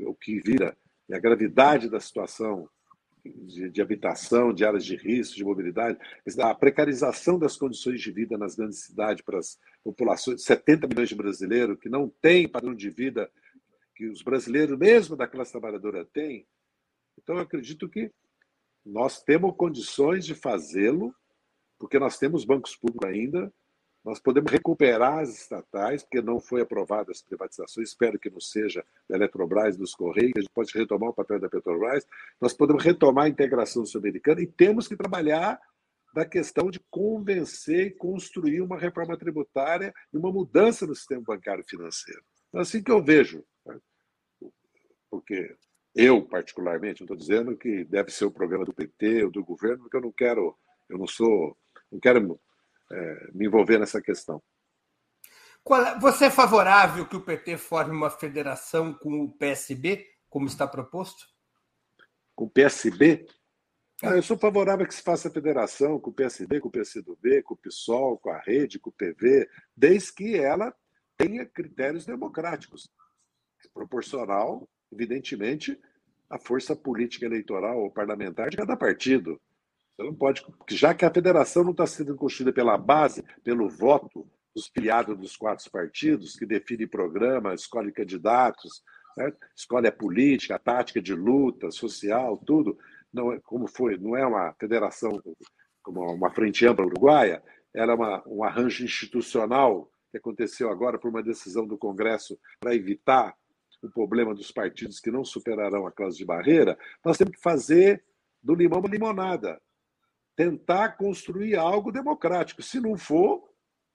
o que vira, e a gravidade da situação de, de, habitação, de áreas de risco, de mobilidade, a precarização das condições de vida nas grandes cidades para as populações, 70 milhões de brasileiros que não têm padrão de vida que os brasileiros, mesmo da classe trabalhadora, têm. Então, eu acredito que nós temos condições de fazê-lo, porque nós temos bancos públicos ainda, nós podemos recuperar as estatais, porque não foi aprovada as privatizações, espero que não seja da Eletrobras, dos Correios, a gente pode retomar o papel da Petrobras, nós podemos retomar a integração sul-americana e temos que trabalhar da questão de convencer e construir uma reforma tributária e uma mudança no sistema bancário financeiro. É assim que eu vejo. Né? Porque eu, particularmente, não estou dizendo que deve ser o programa do PT ou do governo, porque eu não quero, eu não sou, não quero é, me envolver nessa questão.
É, você é favorável que o PT forme uma federação com o PSB, como está proposto?
Com o PSB? Ah, eu sou favorável que se faça federação com o PSB, com o PCdoB, com o PSOL, com a rede, com o PV, desde que ela tenha critérios democráticos, proporcional, evidentemente, à força política eleitoral ou parlamentar de cada partido. Você não pode, já que a federação não está sendo construída pela base, pelo voto dos filiados dos quatro partidos, que define programa, escolhe candidatos, certo? escolhe a política, a tática de luta social, tudo. Não é como foi, não é uma federação como uma frente ampla uruguaia, era é uma, um arranjo institucional que aconteceu agora por uma decisão do Congresso para evitar o problema dos partidos que não superarão a classe de barreira. Nós temos que fazer do limão uma limonada tentar construir algo democrático. Se não for,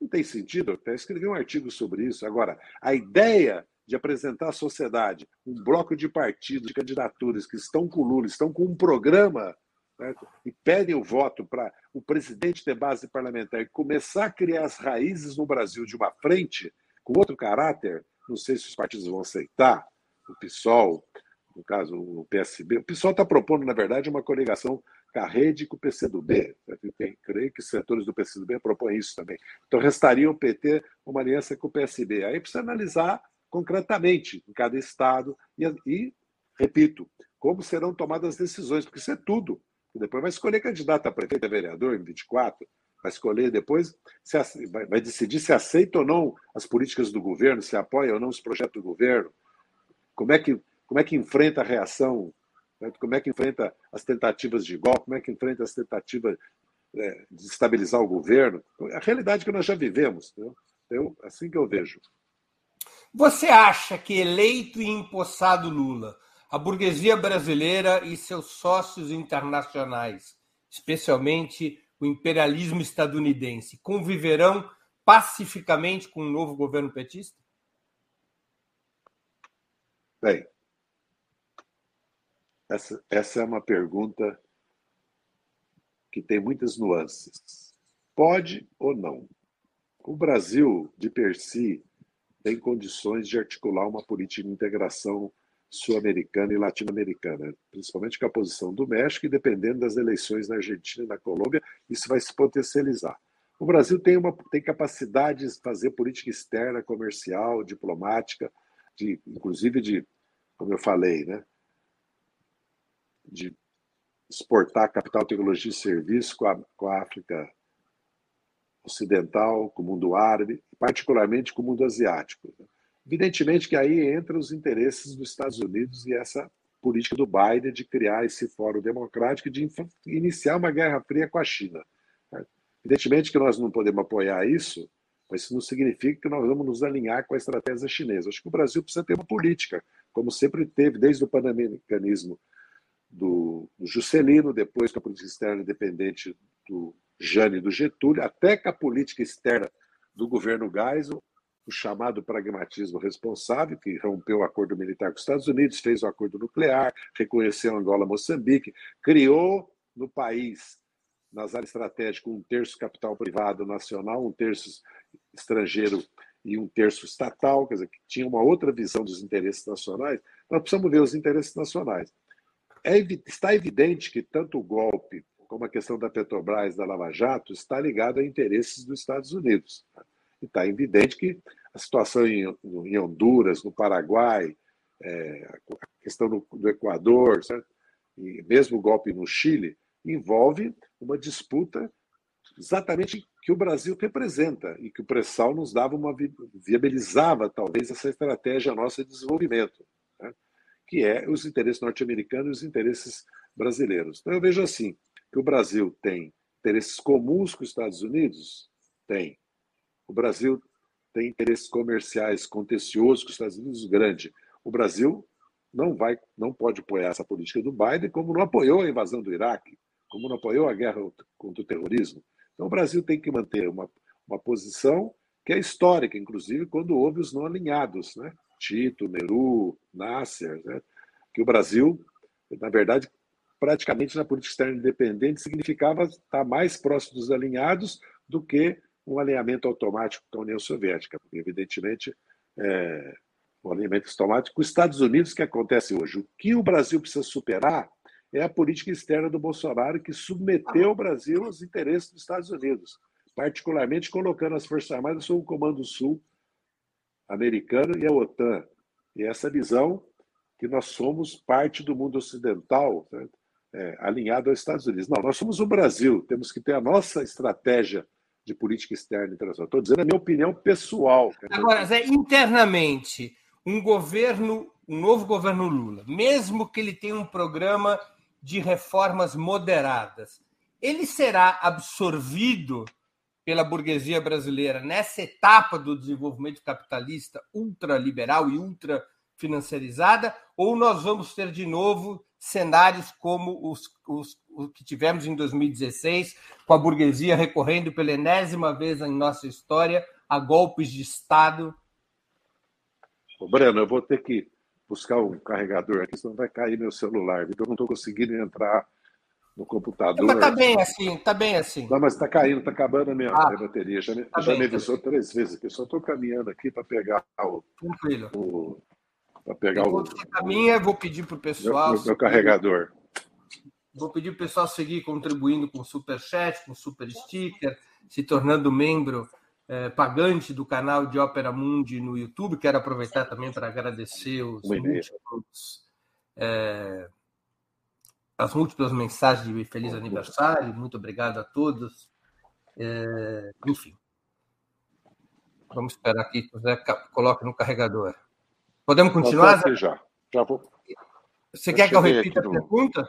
não tem sentido. Eu até escrevi um artigo sobre isso. Agora, a ideia de apresentar à sociedade um bloco de partidos, de candidaturas que estão com Lula, estão com um programa certo? e pedem o voto para o presidente ter base parlamentar e começar a criar as raízes no Brasil de uma frente com outro caráter, não sei se os partidos vão aceitar, o PSOL, no caso o PSB. O PSOL está propondo, na verdade, uma coligação com a rede e com o PCdoB. Creio que os setores do PCdoB propõem isso também. Então, restaria o PT uma aliança com o PSB. Aí precisa analisar concretamente em cada estado e, e repito, como serão tomadas as decisões, porque isso é tudo. Depois vai escolher candidato a prefeito e vereador em 24, vai escolher depois, se, vai, vai decidir se aceita ou não as políticas do governo, se apoia ou não os projetos do governo, como é que, como é que enfrenta a reação né? Como é que enfrenta as tentativas de golpe? Como é que enfrenta as tentativas é, de estabilizar o governo? É a realidade que nós já vivemos. Né? Eu, assim que eu vejo.
Você acha que eleito e empossado Lula, a burguesia brasileira e seus sócios internacionais, especialmente o imperialismo estadunidense, conviverão pacificamente com o novo governo petista?
Bem, essa, essa é uma pergunta que tem muitas nuances. Pode ou não? O Brasil, de per si, tem condições de articular uma política de integração sul-americana e latino-americana, principalmente com a posição do México e dependendo das eleições na Argentina e na Colômbia, isso vai se potencializar. O Brasil tem, uma, tem capacidade de fazer política externa, comercial, diplomática, de, inclusive de, como eu falei, né, de exportar capital, tecnologia e serviço com a, com a África Ocidental, com o mundo árabe, particularmente com o mundo asiático. Evidentemente que aí entram os interesses dos Estados Unidos e essa política do Biden de criar esse fórum democrático e de iniciar uma guerra fria com a China. Evidentemente que nós não podemos apoiar isso, mas isso não significa que nós vamos nos alinhar com a estratégia chinesa. Acho que o Brasil precisa ter uma política, como sempre teve desde o pan-americanismo do, Juscelino, depois com a política externa independente do Jane do Getúlio, até com a política externa do governo Geisel, o chamado pragmatismo responsável, que rompeu o acordo militar com os Estados Unidos, fez o acordo nuclear, reconheceu Angola Moçambique, criou no país, nas áreas estratégicas, um terço capital privado nacional, um terço estrangeiro e um terço estatal, quer dizer, que tinha uma outra visão dos interesses nacionais. Nós precisamos ver os interesses nacionais. É, está evidente que tanto o golpe como a questão da Petrobras, da Lava Jato, está ligado a interesses dos Estados Unidos. Está evidente que a situação em, em Honduras, no Paraguai, é, a questão do, do Equador, certo? e mesmo o golpe no Chile, envolve uma disputa exatamente que o Brasil representa e que o pré-sal nos dava uma viabilizava talvez essa estratégia nossa de desenvolvimento? Que é os interesses norte-americanos e os interesses brasileiros. Então eu vejo assim que o Brasil tem interesses comuns com os Estados Unidos, tem. O Brasil tem interesses comerciais contenciosos com os Estados Unidos grande. O Brasil não vai, não pode apoiar essa política do Biden, como não apoiou a invasão do Iraque, como não apoiou a guerra contra o terrorismo. Então, o Brasil tem que manter uma, uma posição que é histórica, inclusive quando houve os não alinhados, né? Tito, Neru, Nasser, né? que o Brasil, na verdade, praticamente na política externa independente, significava estar mais próximo dos alinhados do que um alinhamento automático com a União Soviética, porque, evidentemente, é, o alinhamento automático com os Estados Unidos que acontece hoje. O que o Brasil precisa superar é a política externa do Bolsonaro que submeteu o Brasil aos interesses dos Estados Unidos, particularmente colocando as Forças Armadas sob o Comando Sul americano e a OTAN. E essa visão que nós somos parte do mundo ocidental, é, alinhado aos Estados Unidos. Não, nós somos o Brasil, temos que ter a nossa estratégia de política externa internacional. Estou dizendo a minha opinião pessoal.
Agora, Zé, internamente, um governo, um novo governo Lula, mesmo que ele tenha um programa de reformas moderadas, ele será absorvido pela burguesia brasileira nessa etapa do desenvolvimento capitalista ultraliberal e ultra financiarizada, ou nós vamos ter de novo cenários como os, os, os, que tivemos em 2016, com a burguesia recorrendo pela enésima vez em nossa história a golpes de Estado?
Ô, Breno, eu vou ter que buscar um carregador aqui, senão vai cair meu celular. Então eu não estou conseguindo entrar no computador.
Mas tá bem assim, tá bem assim.
Não, mas está caindo, está acabando a minha, ah, bateria. Já, me, tá já bem, me avisou tá três vezes aqui. Só estou caminhando aqui para pegar o.
Tranquilo.
O, para pegar o.
Caminha, vou pedir para o pessoal.
Meu, meu carregador.
Vou pedir para o pessoal seguir contribuindo com super chat, com super sticker, se tornando membro é, pagante do canal de Ópera Mundi no YouTube. Quero aproveitar também para agradecer os múltiplos, é, as múltiplas mensagens de feliz aniversário. Muito obrigado a todos. É, enfim, vamos esperar aqui que o Zé coloque no carregador. Podemos continuar?
Zé? Já, já vou.
Você quer que eu repita a pergunta?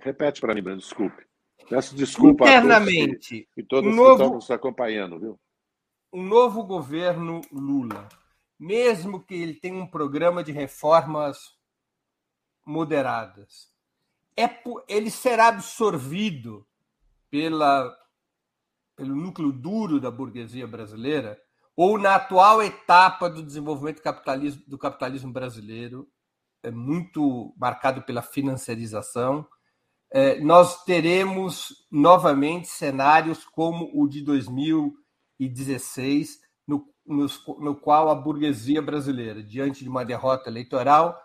Repete, para mim, Brando, desculpe. Peço desculpa
internamente,
a todos e todos
um novo,
que estão nos acompanhando, viu?
Um novo governo Lula, mesmo que ele tenha um programa de reformas moderadas, é, ele será absorvido pela, pelo núcleo duro da burguesia brasileira ou na atual etapa do desenvolvimento capitalismo, do capitalismo brasileiro, é muito marcado pela financiarização, é, nós teremos novamente cenários como o de 2016, no, no, no qual a burguesia brasileira, diante de uma derrota eleitoral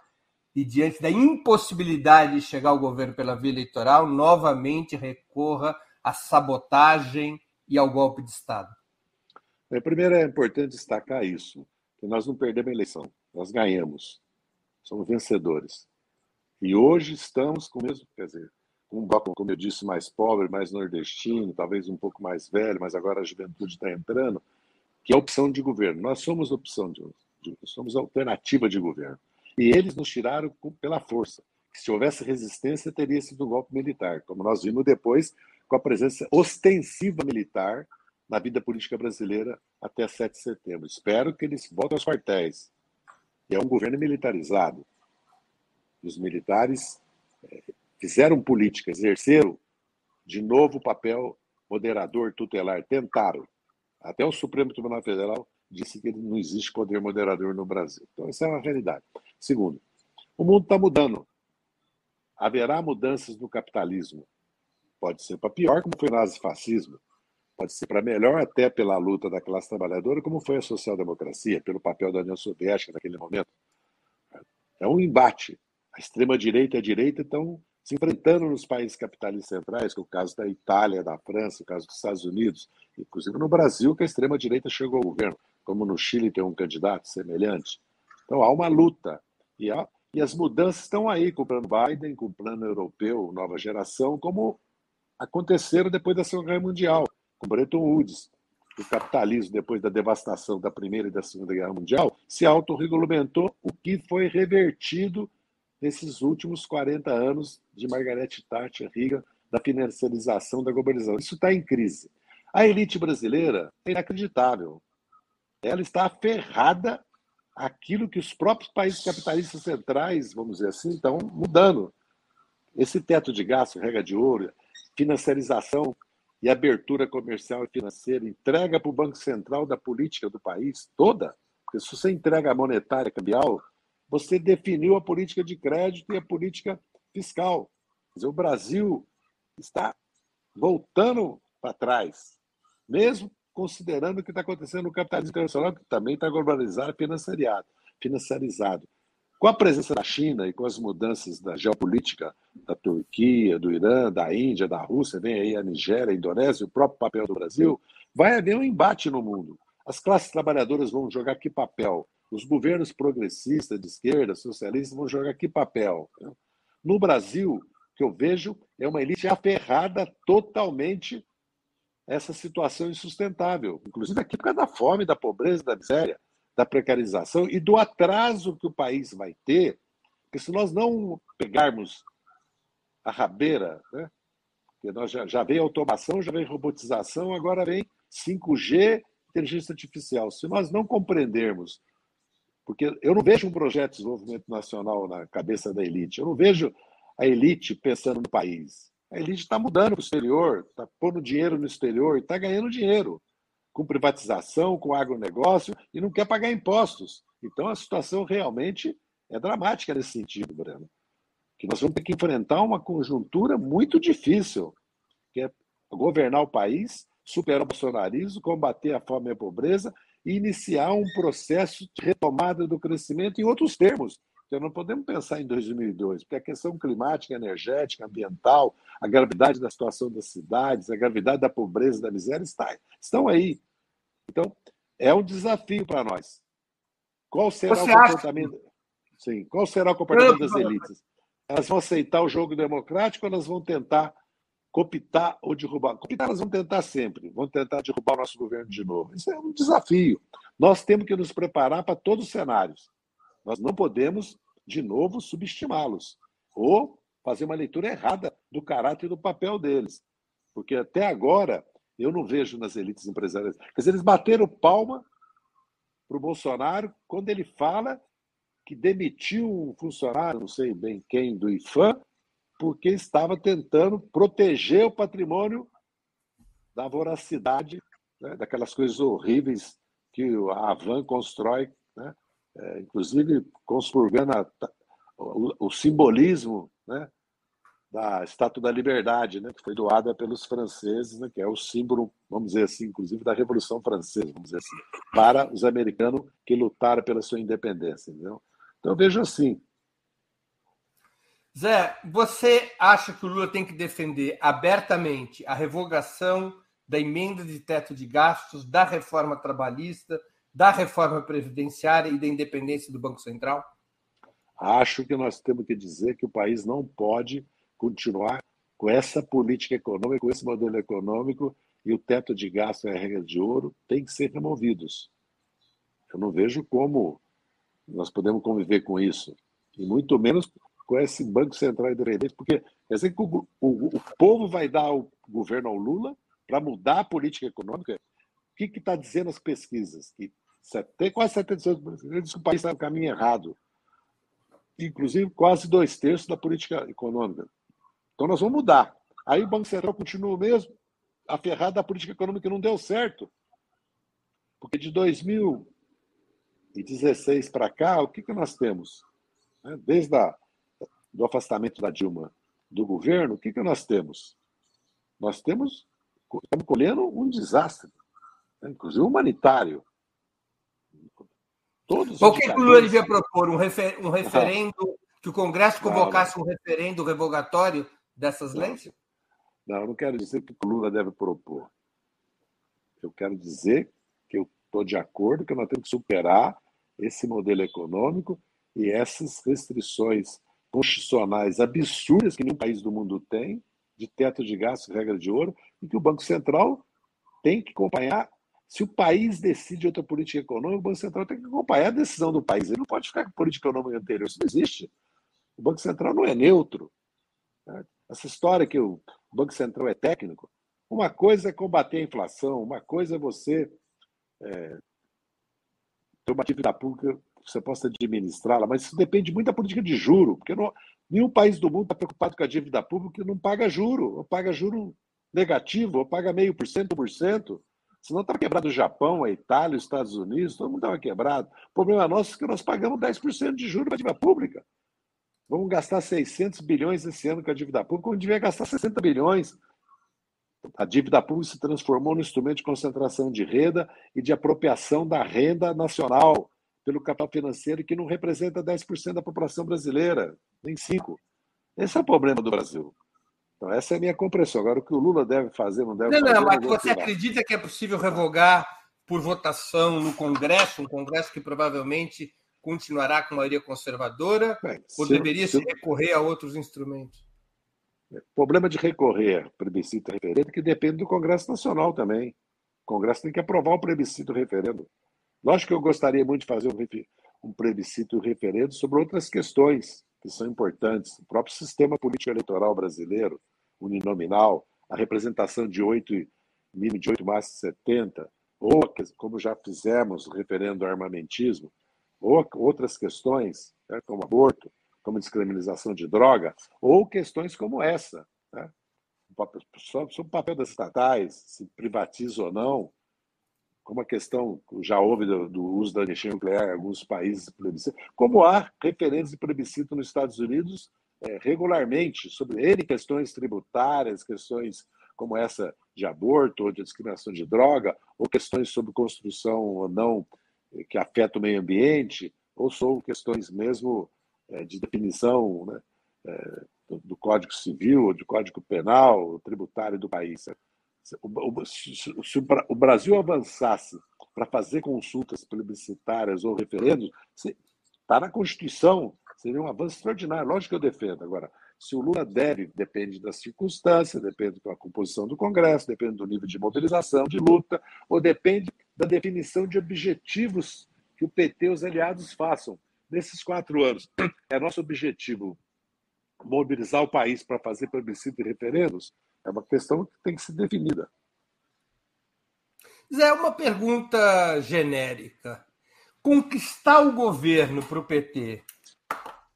e diante da impossibilidade de chegar ao governo pela via eleitoral, novamente recorra à sabotagem e ao golpe de Estado.
Primeiro é importante destacar isso, que nós não perdemos a eleição, nós ganhamos, somos vencedores. E hoje estamos com o mesmo, quer dizer, um bloco, como eu disse, mais pobre, mais nordestino, talvez um pouco mais velho, mas agora a juventude está entrando, que é a opção de governo. Nós somos opção de, de somos alternativa de governo. E eles nos tiraram pela força. Se houvesse resistência, teria sido um golpe militar, como nós vimos depois com a presença ostensiva militar na vida política brasileira até 7 de setembro. Espero que eles voltem aos quartéis. é um governo militarizado. Os militares eh, fizeram política, exerceram de novo o papel moderador, tutelar, tentaram. Até o Supremo Tribunal Federal disse que não existe poder moderador no Brasil. Então, essa é uma realidade. Segundo, o mundo está mudando. Haverá mudanças no capitalismo. Pode ser para pior, como foi o nazifascismo. Pode ser para melhor, até pela luta da classe trabalhadora, como foi a social-democracia, pelo papel da União Soviética naquele momento. É um embate. A extrema-direita e a direita estão se enfrentando nos países capitalistas centrais, que é o caso da Itália, da França, o caso dos Estados Unidos, inclusive no Brasil, que a extrema-direita chegou ao governo, como no Chile tem um candidato semelhante. Então há uma luta. E, há, E as mudanças estão aí com o plano Biden, com o plano europeu, nova geração, como aconteceram depois da Segunda Guerra Mundial, com Bretton Woods. O capitalismo, depois da devastação da Primeira e da Segunda Guerra Mundial, se autorregulamentou, o que foi revertido nesses últimos 40 anos de Margaret Thatcher, Reagan, da financiarização da globalização. Isso está em crise. A elite brasileira é inacreditável. Ela está aferrada àquilo que os próprios países capitalistas centrais, vamos dizer assim, estão mudando. Esse teto de gasto, regra de ouro, financiarização e abertura comercial e financeira, entrega para o Banco Central da política do país toda, porque se você entrega a monetária cambial, você definiu a política de crédito e a política fiscal. Quer dizer, o Brasil está voltando para trás, mesmo considerando o que está acontecendo no capitalismo internacional, que também está globalizado e financiarizado. Com a presença da China e com as mudanças da geopolítica da Turquia, do Irã, da Índia, da Rússia, vem aí a Nigéria, a Indonésia, o próprio papel do Brasil, vai haver um embate no mundo. As classes trabalhadoras vão jogar que papel? Os governos progressistas, de esquerda, socialistas, vão jogar que papel? No Brasil, o que eu vejo é uma elite aferrada totalmente essa situação insustentável, inclusive aqui por causa da fome, da pobreza, da miséria da precarização e do atraso que o país vai ter, porque se nós não pegarmos a rabeira, né? porque nós já, já vem automação, já vem robotização, agora vem 5G, inteligência artificial. Se nós não compreendermos, porque eu não vejo um projeto de desenvolvimento nacional na cabeça da elite, eu não vejo a elite pensando no país. A elite está mudando para o exterior, está pondo dinheiro no exterior e está ganhando dinheiro com privatização, com agronegócio, e não quer pagar impostos. Então a situação realmente é dramática nesse sentido, Breno. Que nós vamos ter que enfrentar uma conjuntura muito difícil, que é governar o país, superar o bolsonarismo, combater a fome e a pobreza e iniciar um processo de retomada do crescimento em outros termos. Então, não podemos pensar em 2002, porque a questão climática, energética, ambiental, a gravidade da situação das cidades, a gravidade da pobreza da miséria está, estão aí. Então, é um desafio para nós. Qual será Você o comportamento? Acha... Sim, qual será o comportamento das elites? Elas vão aceitar o jogo democrático ou elas vão tentar cooptar ou derrubar? Cooptar elas vão tentar sempre, vão tentar derrubar o nosso governo de novo. Isso é um desafio. Nós temos que nos preparar para todos os cenários. Nós não podemos, de novo, subestimá-los ou fazer uma leitura errada do caráter e do papel deles. Porque até agora eu não vejo nas elites empresariais. Quer dizer, eles bateram palma para o Bolsonaro quando ele fala que demitiu um funcionário, não sei bem quem, do IFAM, porque estava tentando proteger o patrimônio da voracidade, né, daquelas coisas horríveis que a Avan constrói é, inclusive conspurgando a, o, o, simbolismo né, da Estátua da Liberdade, né, que foi doada pelos franceses, né, que é o símbolo, vamos dizer assim, inclusive da Revolução Francesa, vamos dizer assim, para os americanos que lutaram pela sua independência. Entendeu? Então, vejo assim.
Zé, você acha que o Lula tem que defender abertamente a revogação da emenda de teto de gastos, da reforma trabalhista, da reforma previdenciária e da independência do Banco Central?
Acho que nós temos que dizer que o país não pode continuar com essa política econômica, com esse modelo econômico, e o teto de gasto e a regra de ouro têm que ser removidos. Eu não vejo como nós podemos conviver com isso, e muito menos com esse Banco Central independente, porque quer dizer que o, o, o povo vai dar o governo ao Lula para mudar a política econômica. O que está dizendo as pesquisas? Que tem quase 78% diz que o país está no caminho errado. Inclusive, quase dois terços da política econômica. Então, nós vamos mudar. Aí o Banco Central continua mesmo aferrado da política econômica que não deu certo. Porque de 2016 para cá, o que, que nós temos? Né, desde a, do afastamento da Dilma do governo, o que, que nós temos? Nós temos, estamos colhendo um desastre, né, inclusive humanitário.
Todos o que, que o Lula devia propor? Um, refer, um referendo, que o Congresso convocasse um referendo revogatório dessas
não.
leis?
Não, eu não quero dizer que o Lula deve propor. Eu quero dizer que eu estou de acordo que nós temos que superar esse modelo econômico E essas restrições constitucionais absurdas que nenhum país do mundo tem, de teto de gastos, regra de ouro, e que o Banco Central tem que acompanhar. Se o país decide outra política econômica, o Banco Central tem que acompanhar a decisão do país. Ele não pode ficar com a política econômica anterior. Isso não existe. O Banco Central não é neutro. Né? Essa história que o Banco Central é técnico, uma coisa é combater a inflação, uma coisa é você é, ter uma dívida pública que você possa administrá-la, mas isso depende muito da política de juro, porque não, nenhum país do mundo está preocupado com a dívida pública que não paga juro, ou paga juro negativo, ou paga meio por cento, por cento. Senão estava quebrado o Japão, a Itália, os Estados Unidos, todo mundo estava quebrado. O problema nosso é que nós pagamos 10% de juros para a dívida pública. Vamos gastar 600 bilhões esse ano com a dívida pública, quando devia gastar 60 bilhões. A dívida pública se transformou no instrumento de concentração de renda e de apropriação da renda nacional pelo capital financeiro, que não representa 10% da população brasileira, nem 5%. Esse é o problema do Brasil. Então, essa é a minha compreensão. Agora, o que o Lula deve fazer, não deve
não,
fazer.
Não, mas você acredita que é possível revogar por votação no Congresso, um Congresso que provavelmente continuará com maioria conservadora, Bem, ou se, deveria se, recorrer a outros instrumentos?
O problema de recorrer a plebiscito referendo é que depende do Congresso Nacional também. O Congresso tem que aprovar o plebiscito referendo. Lógico que eu gostaria muito de fazer um, um plebiscito referendo sobre outras questões que são importantes. O próprio sistema político eleitoral brasileiro, uninominal, a representação de 8, mínimo de 8 mais 70, ou, como já fizemos, o referendo ao armamentismo, ou outras questões, né, como aborto, como descriminalização de droga, ou questões como essa, né? sobre o papel das estatais, se privatiza ou não, como a questão já houve do, do uso da energia nuclear em alguns países como há referentes de plebiscito nos Estados Unidos regularmente sobre ele questões tributárias, questões como essa de aborto ou de discriminação de droga, ou questões sobre construção ou não eh, que afeta o meio ambiente, ou são questões mesmo é, de definição né, é, do, do, Código Civil, do Código Penal, tributário do país. Se o Brasil avançasse para fazer consultas plebiscitárias ou referendos, está na Constituição, seria um avanço extraordinário. Lógico que eu defendo. Agora, se o Lula deve, depende da circunstância, depende da composição do Congresso, depende do nível de mobilização, de luta, ou depende da definição de objetivos que o PT e os aliados façam nesses quatro anos. É nosso objetivo mobilizar o país para fazer plebiscito e referendos? É uma questão que tem que ser definida.
Zé, uma pergunta genérica. Conquistar o governo para o PT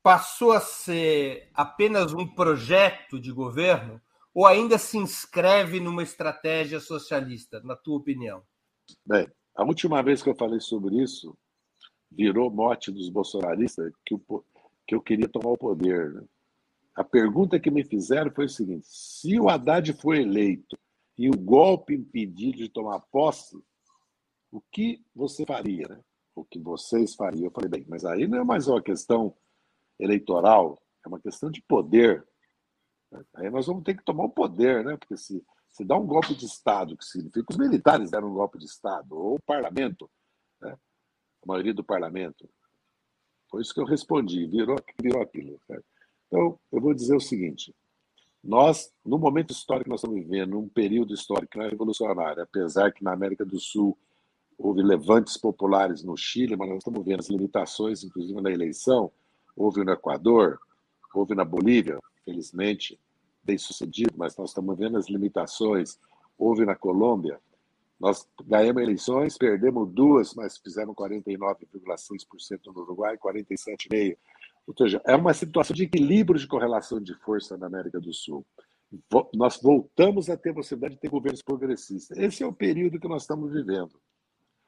passou a ser apenas um projeto de governo ou ainda se inscreve numa estratégia socialista, na tua opinião?
Bem, a última vez que eu falei sobre isso, virou mote dos bolsonaristas que, que eu queria tomar o poder. Né? A pergunta que me fizeram foi o seguinte: se o Haddad for eleito e o golpe impedido de tomar posse, o que você faria? Né? O que vocês fariam? Eu falei, bem, mas aí não é mais uma questão eleitoral, é uma questão de poder. Aí nós vamos ter que tomar o poder, né? Porque se, se dá um golpe de Estado, que significa que os militares deram um golpe de Estado, ou o parlamento, né? a maioria do parlamento. Foi isso que eu respondi, virou, virou aquilo. Certo? Então, eu vou dizer o seguinte: nós, no momento histórico que nós estamos vivendo, num período histórico que não é revolucionário, apesar que na América do Sul houve levantes populares no Chile, mas nós estamos vendo as limitações, inclusive na eleição, houve no Equador, houve na Bolívia, felizmente bem sucedido, mas nós estamos vendo as limitações, houve na Colômbia, nós ganhamos eleições, perdemos duas, mas fizemos 49,6% no Uruguai, 47,5%. Ou seja, é uma situação de equilíbrio de correlação de força na América do Sul. Nós voltamos a ter possibilidade de ter governos progressistas. Esse é o período que nós estamos vivendo.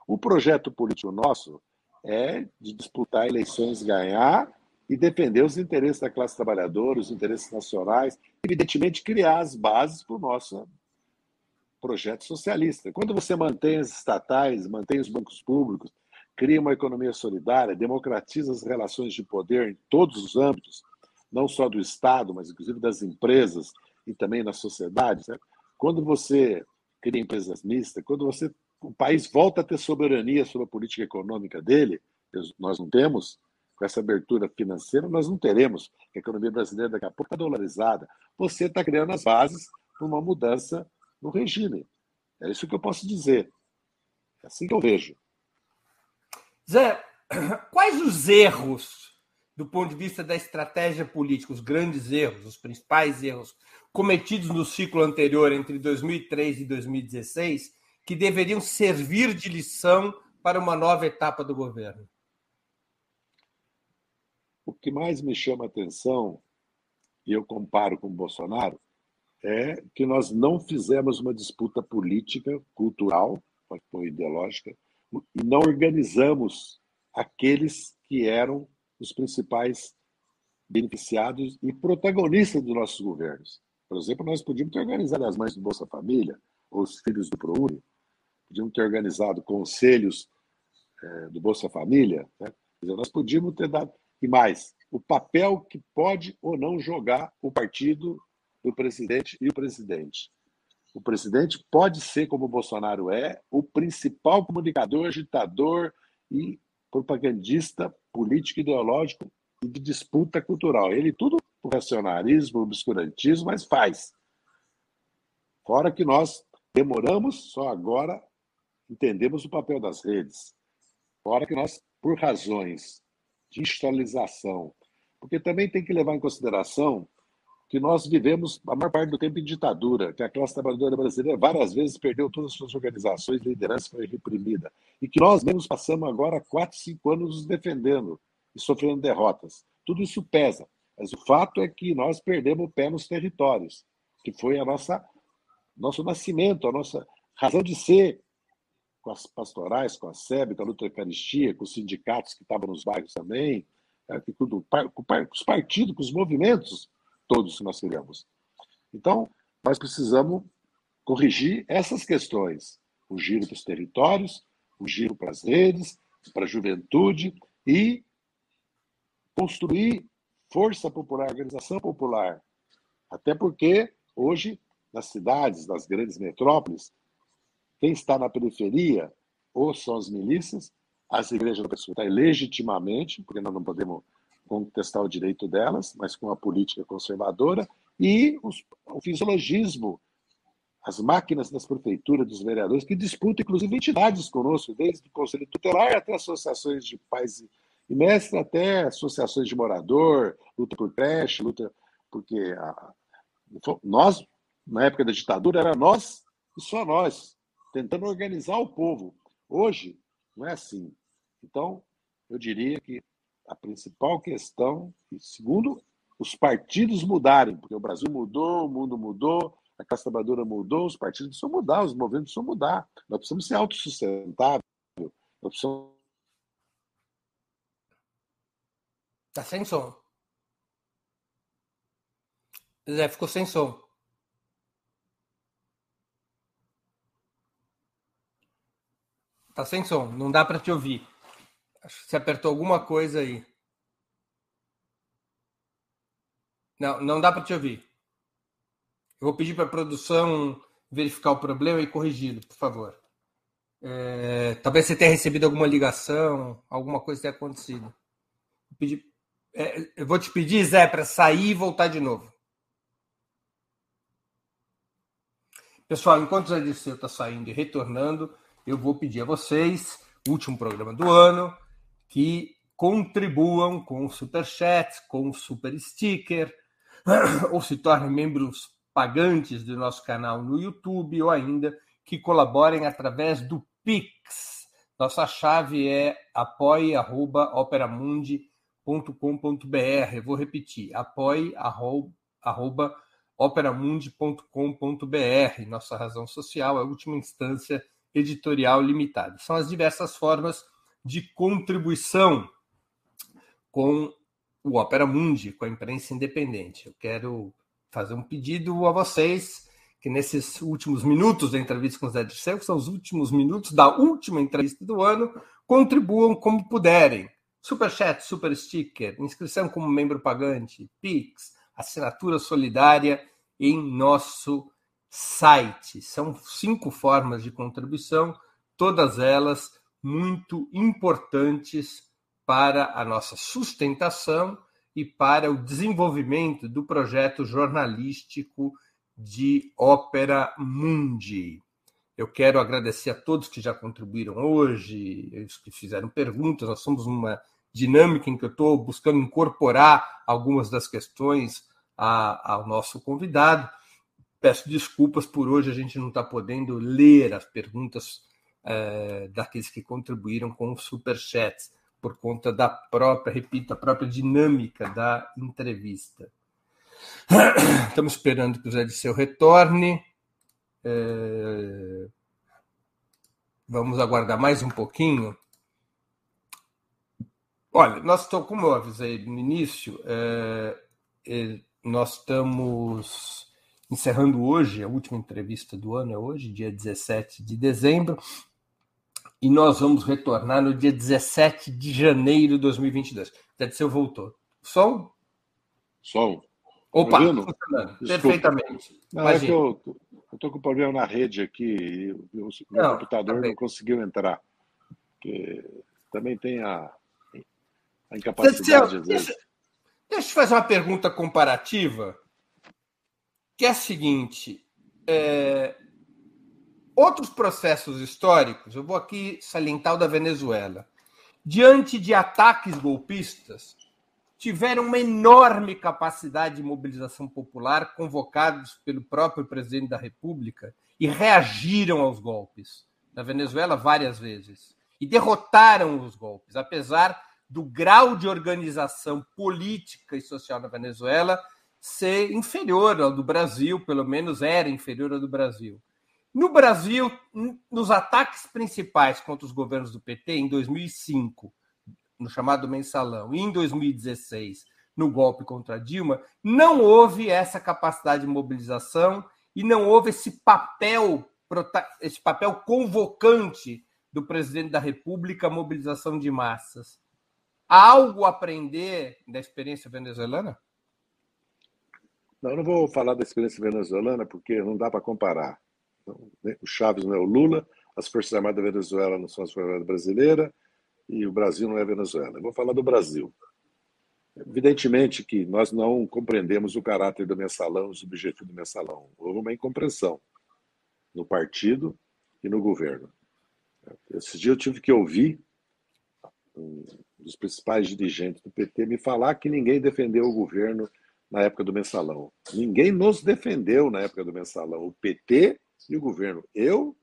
O projeto político nosso é de disputar eleições, ganhar e defender os interesses da classe trabalhadora, os interesses nacionais, evidentemente criar as bases para o nosso projeto socialista. Quando você mantém as estatais, mantém os bancos públicos, cria uma economia solidária, democratiza as relações de poder em todos os âmbitos, não só do Estado, mas inclusive das empresas e também na sociedade. Quando você cria empresas mistas, quando você o país volta a ter soberania sobre a política econômica dele, nós não temos, com essa abertura financeira, nós não teremos. A economia brasileira daqui a pouco está dolarizada. Você está criando as bases para uma mudança no regime. É isso que eu posso dizer. É assim que eu vejo.
Zé, quais os erros, do ponto de vista da estratégia política, os grandes erros, os principais erros cometidos no ciclo anterior, entre 2003 e 2016, que deveriam servir de lição para uma nova etapa do governo?
O que mais me chama atenção, e eu comparo com o Bolsonaro, é que nós não fizemos uma disputa política, cultural, ou ideológica, e não organizamos aqueles que eram os principais beneficiados e protagonistas dos nossos governos. Por exemplo, nós podíamos ter organizado as mães do Bolsa Família, ou os filhos do ProUni, podíamos ter organizado conselhos é, do Bolsa Família, né? nós podíamos ter dado. E mais, o papel que pode ou não jogar o partido do presidente e o presidente. O presidente pode ser, como o Bolsonaro é, o principal comunicador, agitador e propagandista político ideológico e de disputa cultural. Ele tudo o racionalismo, obscurantismo, mas faz. Fora que nós demoramos, só agora entendemos o papel das redes. Fora que nós, por razões de porque também tem que levar em consideração que nós vivemos a maior parte do tempo em ditadura, que a classe trabalhadora brasileira várias vezes perdeu todas as suas organizações, liderança foi reprimida, e que nós mesmos passamos agora quatro, cinco anos nos defendendo e sofrendo derrotas. Tudo isso pesa, mas o fato é que nós perdemos o pé nos territórios, que foi a nossa nosso nascimento, a nossa razão de ser, com as pastorais, com a SEB, com a luta Eucaristia, com os sindicatos que estavam nos bairros também, é, com, com os partidos, com os movimentos todos que nós criamos. Então, nós precisamos corrigir essas questões. O giro para os territórios, o giro para as redes, para a juventude e construir força popular, organização popular. Até porque, hoje, nas cidades, nas grandes metrópoles, quem está na periferia ou são as milícias, as igrejas não podem legitimamente, porque nós não podemos contestar o direito delas, mas com a política conservadora, e os, o fisiologismo, as máquinas das prefeituras, dos vereadores, que disputam, inclusive, entidades conosco, desde o Conselho Tutelar até associações de pais e mestres, até associações de morador, luta por creche, luta. Porque a, nós, na época da ditadura, era nós e só nós, tentando organizar o povo. Hoje, não é assim. Então, eu diria que a principal questão, e segundo, os partidos mudarem, porque o Brasil mudou, o mundo mudou, a classe trabalhadora mudou, os partidos precisam mudar, os movimentos precisam mudar. Nós precisamos ser autossustentáveis, nós precisamos.
Tá sem som. Zé, ficou sem som. Tá sem som, não dá para te ouvir. Acho que você apertou alguma coisa aí. Não, não dá para te ouvir. Eu vou pedir para a produção verificar o problema e corrigi-lo, por favor. É, talvez você tenha recebido alguma ligação, alguma coisa tenha acontecido. Vou pedir, é, eu vou te pedir, Zé, para sair e voltar de novo. Pessoal, enquanto o Zé Dirceu está saindo e retornando, eu vou pedir a vocês, último programa do ano, que contribuam com Super Chat, com Super Sticker, ou se tornem membros pagantes do nosso canal no YouTube, ou ainda que colaborem através do Pix. Nossa chave é apoie.operamundi.com.br. Vou repetir, apoie.operamundi.com.br. Nossa razão social é a última instância editorial limitada. São as diversas formas de contribuição com o Opera Mundi, com a imprensa independente. Eu quero fazer um pedido a vocês que nesses últimos minutos da entrevista com o Zé Dirceu, que são os últimos minutos da última entrevista do ano, contribuam como puderem. Superchat, super sticker, inscrição como membro pagante, Pix, assinatura solidária em nosso site. São cinco formas de contribuição, todas elas muito importantes para a nossa sustentação e para o desenvolvimento do projeto jornalístico de Ópera Mundi. Eu quero agradecer a todos que já contribuíram hoje, os que fizeram perguntas. Nós somos uma dinâmica em que eu estou buscando incorporar algumas das questões a, ao nosso convidado. Peço desculpas por hoje a gente não está podendo ler as perguntas é, daqueles que contribuíram com os superchats, por conta da própria, repito, a própria dinâmica da entrevista. Estamos esperando que o Zé Disseu retorne. É... Vamos aguardar mais um pouquinho. Olha, nós estamos, como eu avisei no início, é, nós estamos encerrando hoje, a última entrevista do ano é hoje, dia 17 de dezembro, e nós vamos retornar no dia 17 de janeiro de 2022. Zé Disseu voltou. Som?
Som.
Opa, funcionando. Perfeitamente.
Não, é que eu estou com problema na rede aqui, o meu não, computador tá não conseguiu entrar. Porque também tem a, a incapacidade, vezes. Deixa,
deixa eu fazer uma pergunta comparativa, que é a seguinte. É, outros processos históricos, eu vou aqui salientar o da Venezuela, diante de ataques golpistas, tiveram uma enorme capacidade de mobilização popular, convocados pelo próprio presidente da República, e reagiram aos golpes. Na Venezuela, várias vezes. E derrotaram os golpes, apesar do grau de organização política e social na Venezuela ser inferior ao do Brasil, pelo menos era inferior ao do Brasil. No Brasil, nos ataques principais contra os governos do PT, em 2005, no chamado mensalão, e em 2016, no golpe contra Dilma, não houve essa capacidade de mobilização e não houve esse papel, esse papel convocante do presidente da República mobilização de massas. Há algo a aprender da experiência venezuelana?
Não, eu não vou falar da experiência venezuelana porque não dá para comparar. Então, né, o Chaves não é o Lula, as Forças Armadas da Venezuela não são as Forças Armadas brasileiras e o Brasil não é a Venezuela. Eu vou falar do Brasil. Evidentemente que nós não compreendemos o caráter do mensalão, os objetivos do mensalão. Houve uma incompreensão no partido e no governo. Esse dia eu tive que ouvir um dos principais dirigentes do PT me falar que ninguém defendeu o governo na época do mensalão. Ninguém nos defendeu na época do mensalão. O PT e o governo. Eu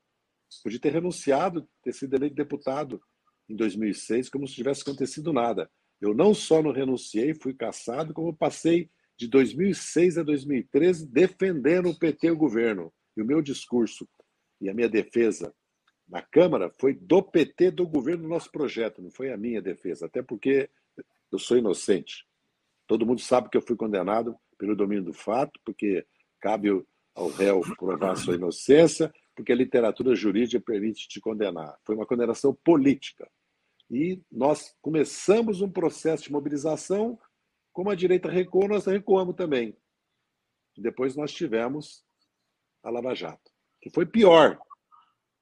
podia ter renunciado, ter sido eleito deputado em 2006, como se tivesse acontecido nada. Eu não só não renunciei, fui caçado, como passei de 2006 a 2013 defendendo o PT e o governo. E o meu discurso e a minha defesa na Câmara foi do PT, do governo, do nosso projeto, não foi a minha defesa, até porque eu sou inocente. Todo mundo sabe que eu fui condenado pelo domínio do fato, porque cabe ao réu provar sua inocência, porque a literatura jurídica permite te condenar. Foi uma condenação política. E nós começamos um processo de mobilização, como a direita recuou, nós recuamos também. Depois nós tivemos a Lava Jato, que foi pior.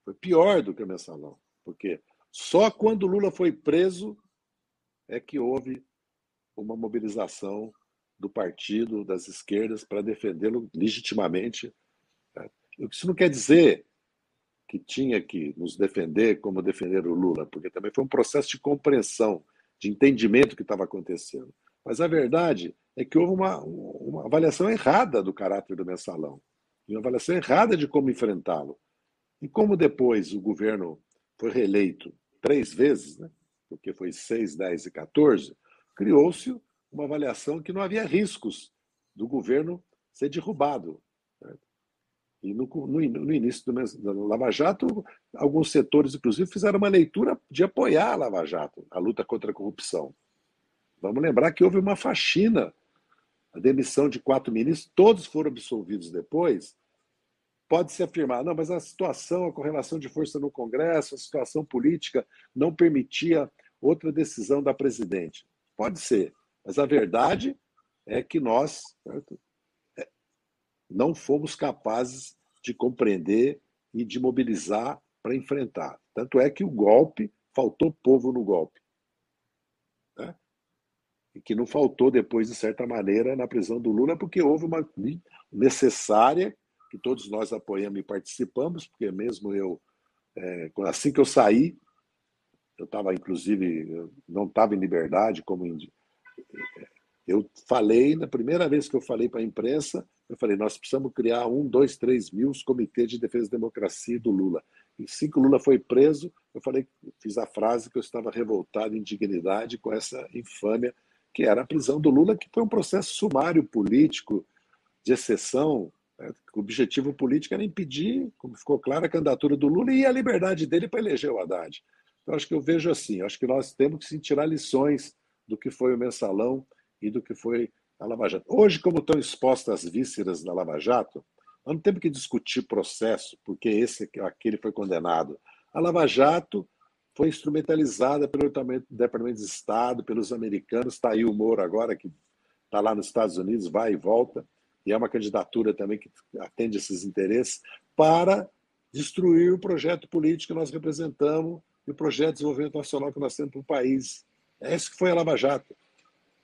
Foi pior do que o mensalão, porque só quando Lula foi preso é que houve uma mobilização do partido, das esquerdas, para defendê-lo legitimamente. Né? Isso não quer dizer que tinha que nos defender como defender o Lula, porque também foi um processo de compreensão, de entendimento que estava acontecendo. Mas a verdade é que houve uma, uma avaliação errada do caráter do mensalão, uma avaliação errada de como enfrentá-lo. E como depois o governo foi reeleito três vezes, né? porque foi 6, 10 e 14, criou-se uma avaliação que não havia riscos do governo ser derrubado. Né? E no, no, no início do, do Lava Jato, alguns setores, inclusive, fizeram uma leitura de apoiar a Lava Jato, a luta contra a corrupção. Vamos lembrar que houve uma faxina, a demissão de quatro ministros, todos foram absolvidos depois. Pode-se afirmar, não, mas a situação, a correlação de força no Congresso, a situação política não permitia outra decisão da presidente. Pode ser. Mas a verdade é que nós certo, é, não fomos capazes de compreender e de mobilizar para enfrentar. Tanto é que o golpe, faltou povo no golpe. e que não faltou depois, de certa maneira, na prisão do Lula, porque houve uma necessária, que todos nós apoiamos e participamos, porque mesmo eu, é, assim que eu saí, eu estava, inclusive, não estava em liberdade, como eu falei, na primeira vez que eu falei para a imprensa, eu falei, nós precisamos criar um, dois, três mil comitês de defesa da democracia do Lula. E assim que o Lula foi preso, eu falei, fiz a frase que eu estava revoltado em dignidade com essa infâmia que era a prisão do Lula, que foi um processo sumário político de exceção. Né? O objetivo político era impedir, como ficou claro, a candidatura do Lula e a liberdade dele para eleger o Haddad. Então, acho que eu vejo assim, acho que nós temos que tirar lições do que foi o mensalão e do que foi a Lava Jato. Hoje, como estão expostas as vísceras da Lava Jato, nós não temos que discutir processo, porque esse aquele foi condenado. A Lava Jato foi instrumentalizada pelo Departamento de Estado, pelos americanos. Está aí o Moro agora, que está lá nos Estados Unidos, vai e volta, e é uma candidatura também que atende esses interesses, para destruir o projeto político que nós representamos e o projeto de desenvolvimento nacional que nós temos para o país. É isso que foi a Lava Jato.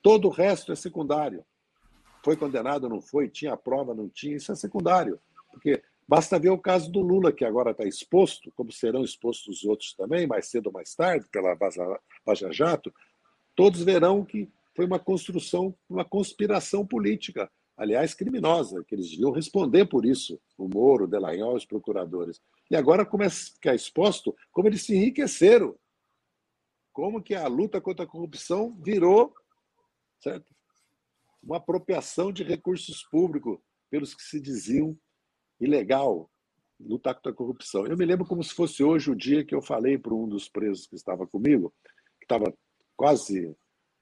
Todo o resto é secundário. Foi condenado, não foi? Tinha prova, não tinha? Isso é secundário. Porque Basta ver o caso do Lula, que agora está exposto, como serão expostos os outros também, mais cedo ou mais tarde, pela Vaza Jato, todos verão que foi uma construção, uma conspiração política, aliás, criminosa, que eles deviam responder por isso, o Moro, o Delanhol, os procuradores. E agora começa a ficar exposto como eles se enriqueceram, como que a luta contra a corrupção virou certo? uma apropriação de recursos públicos pelos que se diziam ilegal lutar contra a corrupção. Eu me lembro como se fosse hoje o dia que eu falei para um dos presos que estava comigo, que estava quase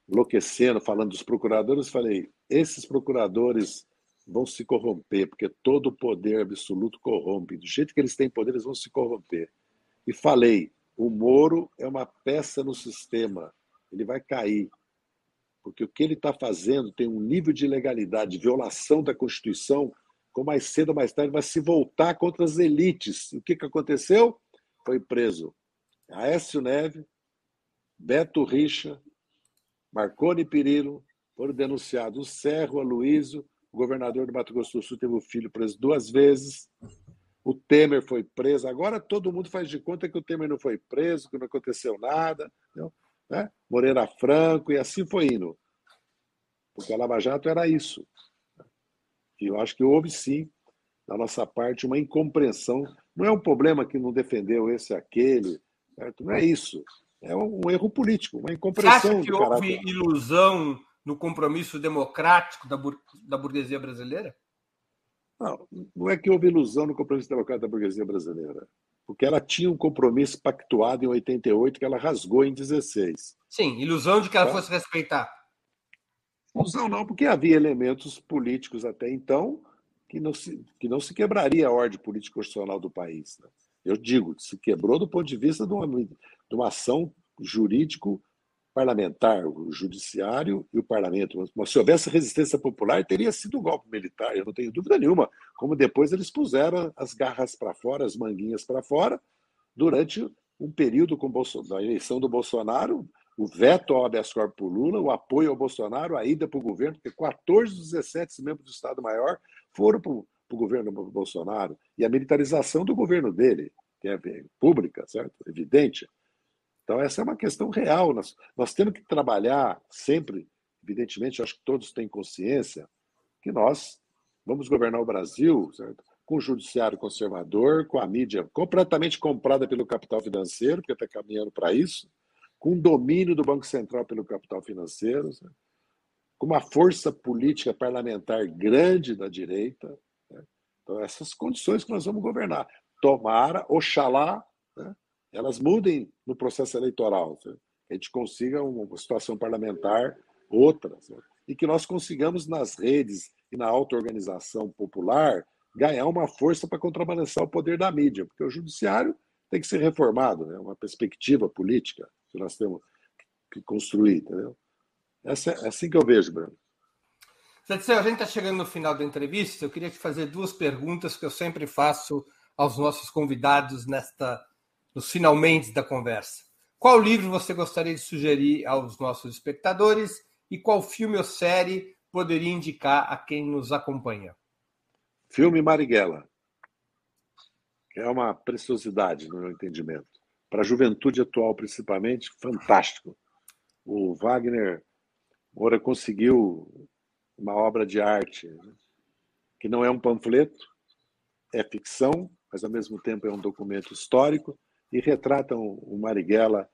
enlouquecendo, falando dos procuradores, falei: esses procuradores vão se corromper, porque todo poder absoluto corrompe. Do jeito que eles têm poder, eles vão se corromper. E falei: o Moro é uma peça no sistema, ele vai cair. Porque o que ele está fazendo tem um nível de ilegalidade, violação da Constituição com mais cedo ou mais tarde, vai se voltar contra as elites. O que, que aconteceu? Foi preso Aécio Neve, Beto Richa, Marconi Perillo, foram denunciados o Serro, Aloysio, o governador do Mato Grosso do Sul teve o filho preso duas vezes, o Temer foi preso, agora todo mundo faz de conta que o Temer não foi preso, que não aconteceu nada, né? Moreira Franco, e assim foi indo. Porque a Lava Jato era isso. E eu acho que houve sim, da nossa parte, uma incompreensão. Não é um problema que não defendeu esse aquele, certo? não é isso. É um, erro político, uma incompreensão. Você
acha que houve caráter... ilusão no compromisso democrático da, bur... da burguesia brasileira?
Não, não é que houve ilusão no compromisso democrático da burguesia brasileira, porque ela tinha um compromisso pactuado em 88 que ela rasgou em 16.
Sim, ilusão de que ela tá? fosse respeitar.
Não, não, porque havia elementos políticos até então que não se, que não se quebraria a ordem política constitucional do país. Né? Eu digo, se quebrou do ponto de vista de uma, de uma ação jurídico parlamentar, o judiciário e o parlamento. Mas se houvesse resistência popular, teria sido um golpe militar, eu não tenho dúvida nenhuma. Como depois eles puseram as garras para fora, as manguinhas para fora, durante um período com da eleição do Bolsonaro, o veto ao habeas corpus por Lula, o apoio ao Bolsonaro, a ida para o governo, porque 14 dos 17 membros do Estado-Maior foram para o governo Bolsonaro, e a militarização do governo dele, que é pública, certo? Evidente. Então, essa é uma questão real. Nós, nós temos que trabalhar sempre, evidentemente, acho que todos têm consciência, que nós vamos governar o Brasil, certo? com o judiciário conservador, com a mídia completamente comprada pelo capital financeiro, que está caminhando para isso, com domínio do Banco Central pelo capital financeiro, né? com uma força política parlamentar grande da direita. Né? Então, essas condições que nós vamos governar. Tomara, oxalá, né? Elas mudem no processo eleitoral, que a gente consiga uma situação parlamentar outra, e que nós consigamos nas redes e na auto-organização popular ganhar uma força para contrabalançar o poder da mídia, porque o judiciário tem que ser reformado, né? uma perspectiva política que nós temos que construir, entendeu? Essa, é assim que eu vejo, Bruno.
Zé a gente está chegando no final da entrevista. Eu queria te fazer duas perguntas que eu sempre faço aos nossos convidados nesta nos finalmente da conversa. Qual livro você gostaria de sugerir aos nossos espectadores E qual filme ou série poderia indicar a quem nos acompanha?
Filme Marighella, é uma preciosidade no meu entendimento. Para a juventude atual, principalmente, fantástico. O Wagner Moura conseguiu uma obra de arte né? que não é um panfleto, é ficção, mas ao mesmo tempo é um documento histórico e retrata o Marighella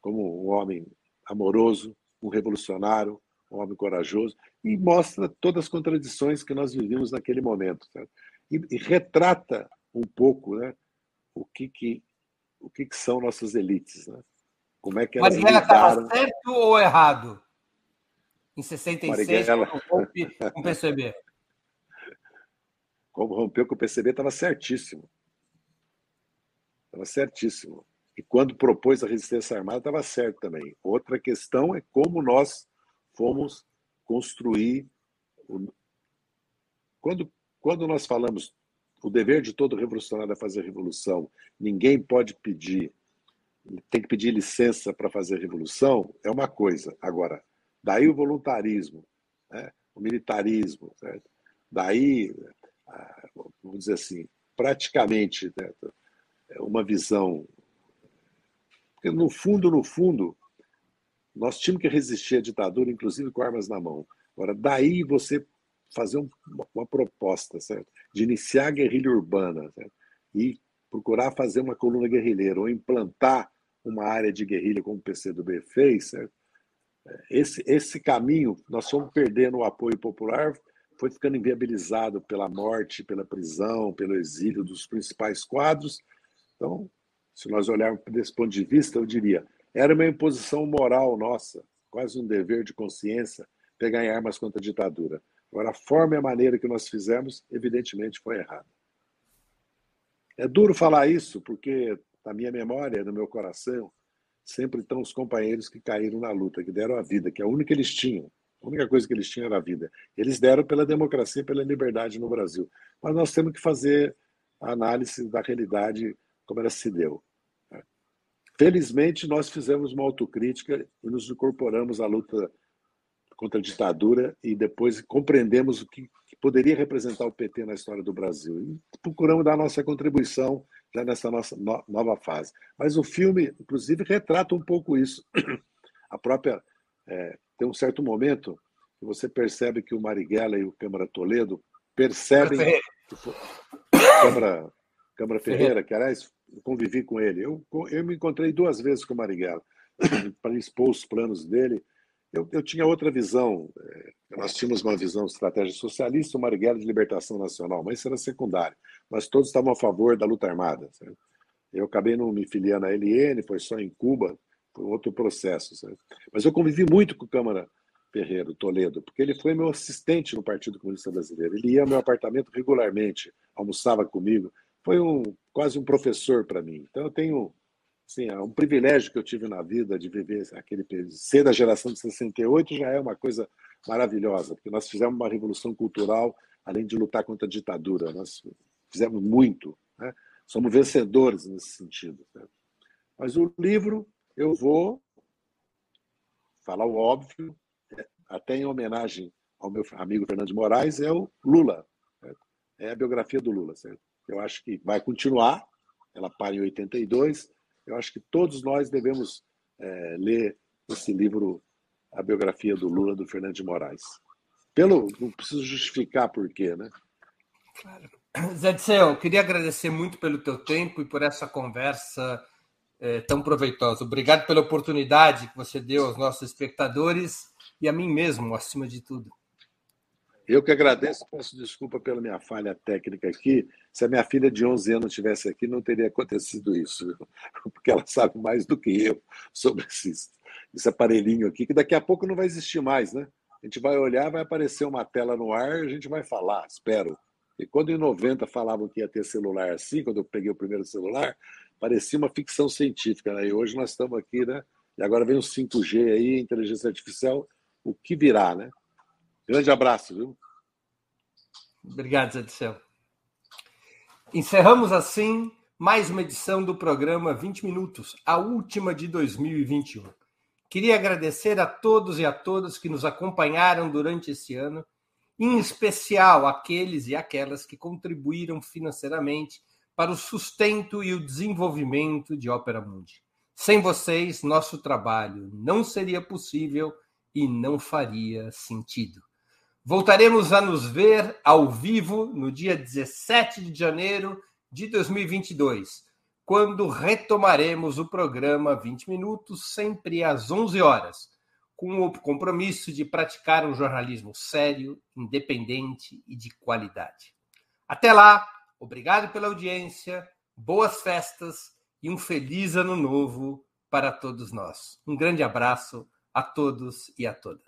como um homem amoroso, um revolucionário, um homem corajoso e mostra todas as contradições que nós vivimos naquele momento e, e, retrata um pouco né, o que, que o que, que são nossas elites, né? como é que elas
Marighella estava certo ou errado? Em 66, Marighella... com o PCB.
Como rompeu com o PCB, estava certíssimo. Estava certíssimo. E quando propôs a resistência armada, estava certo também. Outra questão é como nós fomos construir. O... Quando, quando nós falamos o dever de todo revolucionário é fazer revolução, ninguém pode pedir, tem que pedir licença para fazer revolução, é uma coisa. Agora, daí o voluntarismo, né? o militarismo, certo? daí, ah, vamos dizer assim, praticamente né? Uma visão porque, no fundo, no fundo, nós tínhamos que resistir à ditadura, inclusive com armas na mão. Agora, daí você fazer um, uma proposta, certo? De iniciar a guerrilha urbana certo? e procurar fazer uma coluna guerrilheira ou implantar uma área de guerrilha como o PCdoB fez, certo? Esse, esse caminho, nós fomos perdendo o apoio popular, foi ficando inviabilizado pela morte, pela prisão, pelo exílio dos principais quadros. Então, se nós olharmos desse ponto de vista, eu diria, era uma imposição moral nossa, quase um dever de consciência, pegar em armas contra a ditadura. Agora, a forma e a maneira que nós fizemos, evidentemente, foi errada. É duro falar isso, porque na minha memória, no meu coração, sempre estão os companheiros que caíram na luta, que deram a vida, que é a única que eles tinham. A única coisa que eles tinham era a vida. Eles deram pela democracia, pela liberdade no Brasil. Mas nós temos que fazer a análise da realidade como ela se deu. Felizmente, nós fizemos uma autocrítica e nos incorporamos à luta contra a ditadura e depois compreendemos o que, poderia representar o PT na história do Brasil. E procuramos dar nossa contribuição já nessa nossa nova fase. Mas o filme, inclusive, retrata um pouco isso. A própria. É, tem um certo momento que você percebe que o Marighella e o Câmara Toledo percebem. Que Câmara, Câmara Ferreira, que aliás convivi com ele. Eu, eu me encontrei duas vezes com o Marighella para expor os planos dele. Eu, eu tinha outra visão. É, nós tínhamos uma visão de estratégia socialista, o Marighella de libertação nacional, mas isso era secundário. Nós todos estávamos a favor da luta armada. Certo? Eu acabei não me filiando à LN, foi só em Cuba, foi outro processo. Certo? Mas eu convivi muito com o Câmara Ferreira, Toledo, porque ele foi meu assistente no Partido Comunista Brasileiro. Ele ia ao meu apartamento regularmente, almoçava comigo foi um, quase um professor para mim. Então eu tenho assim, é um privilégio que eu tive na vida de viver aquele período. Ser da geração de 68 já é uma coisa maravilhosa, porque nós fizemos uma revolução cultural, além de lutar contra a ditadura. Nós fizemos muito. Né? Somos vencedores nesse sentido. Né? Mas o livro, eu vou falar o óbvio, é, até em homenagem ao meu amigo Fernando de Moraes, é o Lula. Certo? É a biografia do Lula, certo? Eu acho que vai continuar, ela para em 82. Eu acho que todos nós devemos é, ler esse livro, A Biografia do Lula, do Fernando de Moraes. Pelo, não preciso justificar por quê, né?
Claro. Zé Disseu, queria agradecer muito pelo teu tempo e por essa conversa é, tão proveitosa. Obrigado pela oportunidade que você deu aos nossos espectadores e a mim mesmo, acima de tudo.
Eu que agradeço, peço desculpa pela minha falha técnica aqui. Se a minha filha de 11 anos estivesse aqui, não teria acontecido isso, porque ela sabe mais do que eu sobre esse, esse aparelhinho aqui, que daqui a pouco não vai existir mais, né? A gente vai olhar, vai aparecer uma tela no ar, a gente vai falar, espero. E quando em 90 falavam que ia ter celular assim, quando eu peguei o primeiro celular, parecia uma ficção científica, né? E hoje nós estamos aqui, né? E agora vem o 5G aí, inteligência artificial, o que virá, né? Grande abraço, viu?
Obrigado, Zé Dissel. Encerramos assim mais uma edição do programa 20 Minutos, a última de 2021. Queria agradecer a todos e a todas que nos acompanharam durante esse ano, em especial aqueles e aquelas que contribuíram financeiramente para o sustento e o desenvolvimento de Ópera Mundi. Sem vocês, nosso trabalho não seria possível e não faria sentido. Voltaremos a nos ver ao vivo no dia 17 de janeiro de 2022, quando retomaremos o programa 20 Minutos, sempre às 11 horas, com o compromisso de praticar um jornalismo sério, independente e de qualidade. Até lá, obrigado pela audiência, boas festas e um feliz ano novo para todos nós. Um grande abraço a todos e a todas.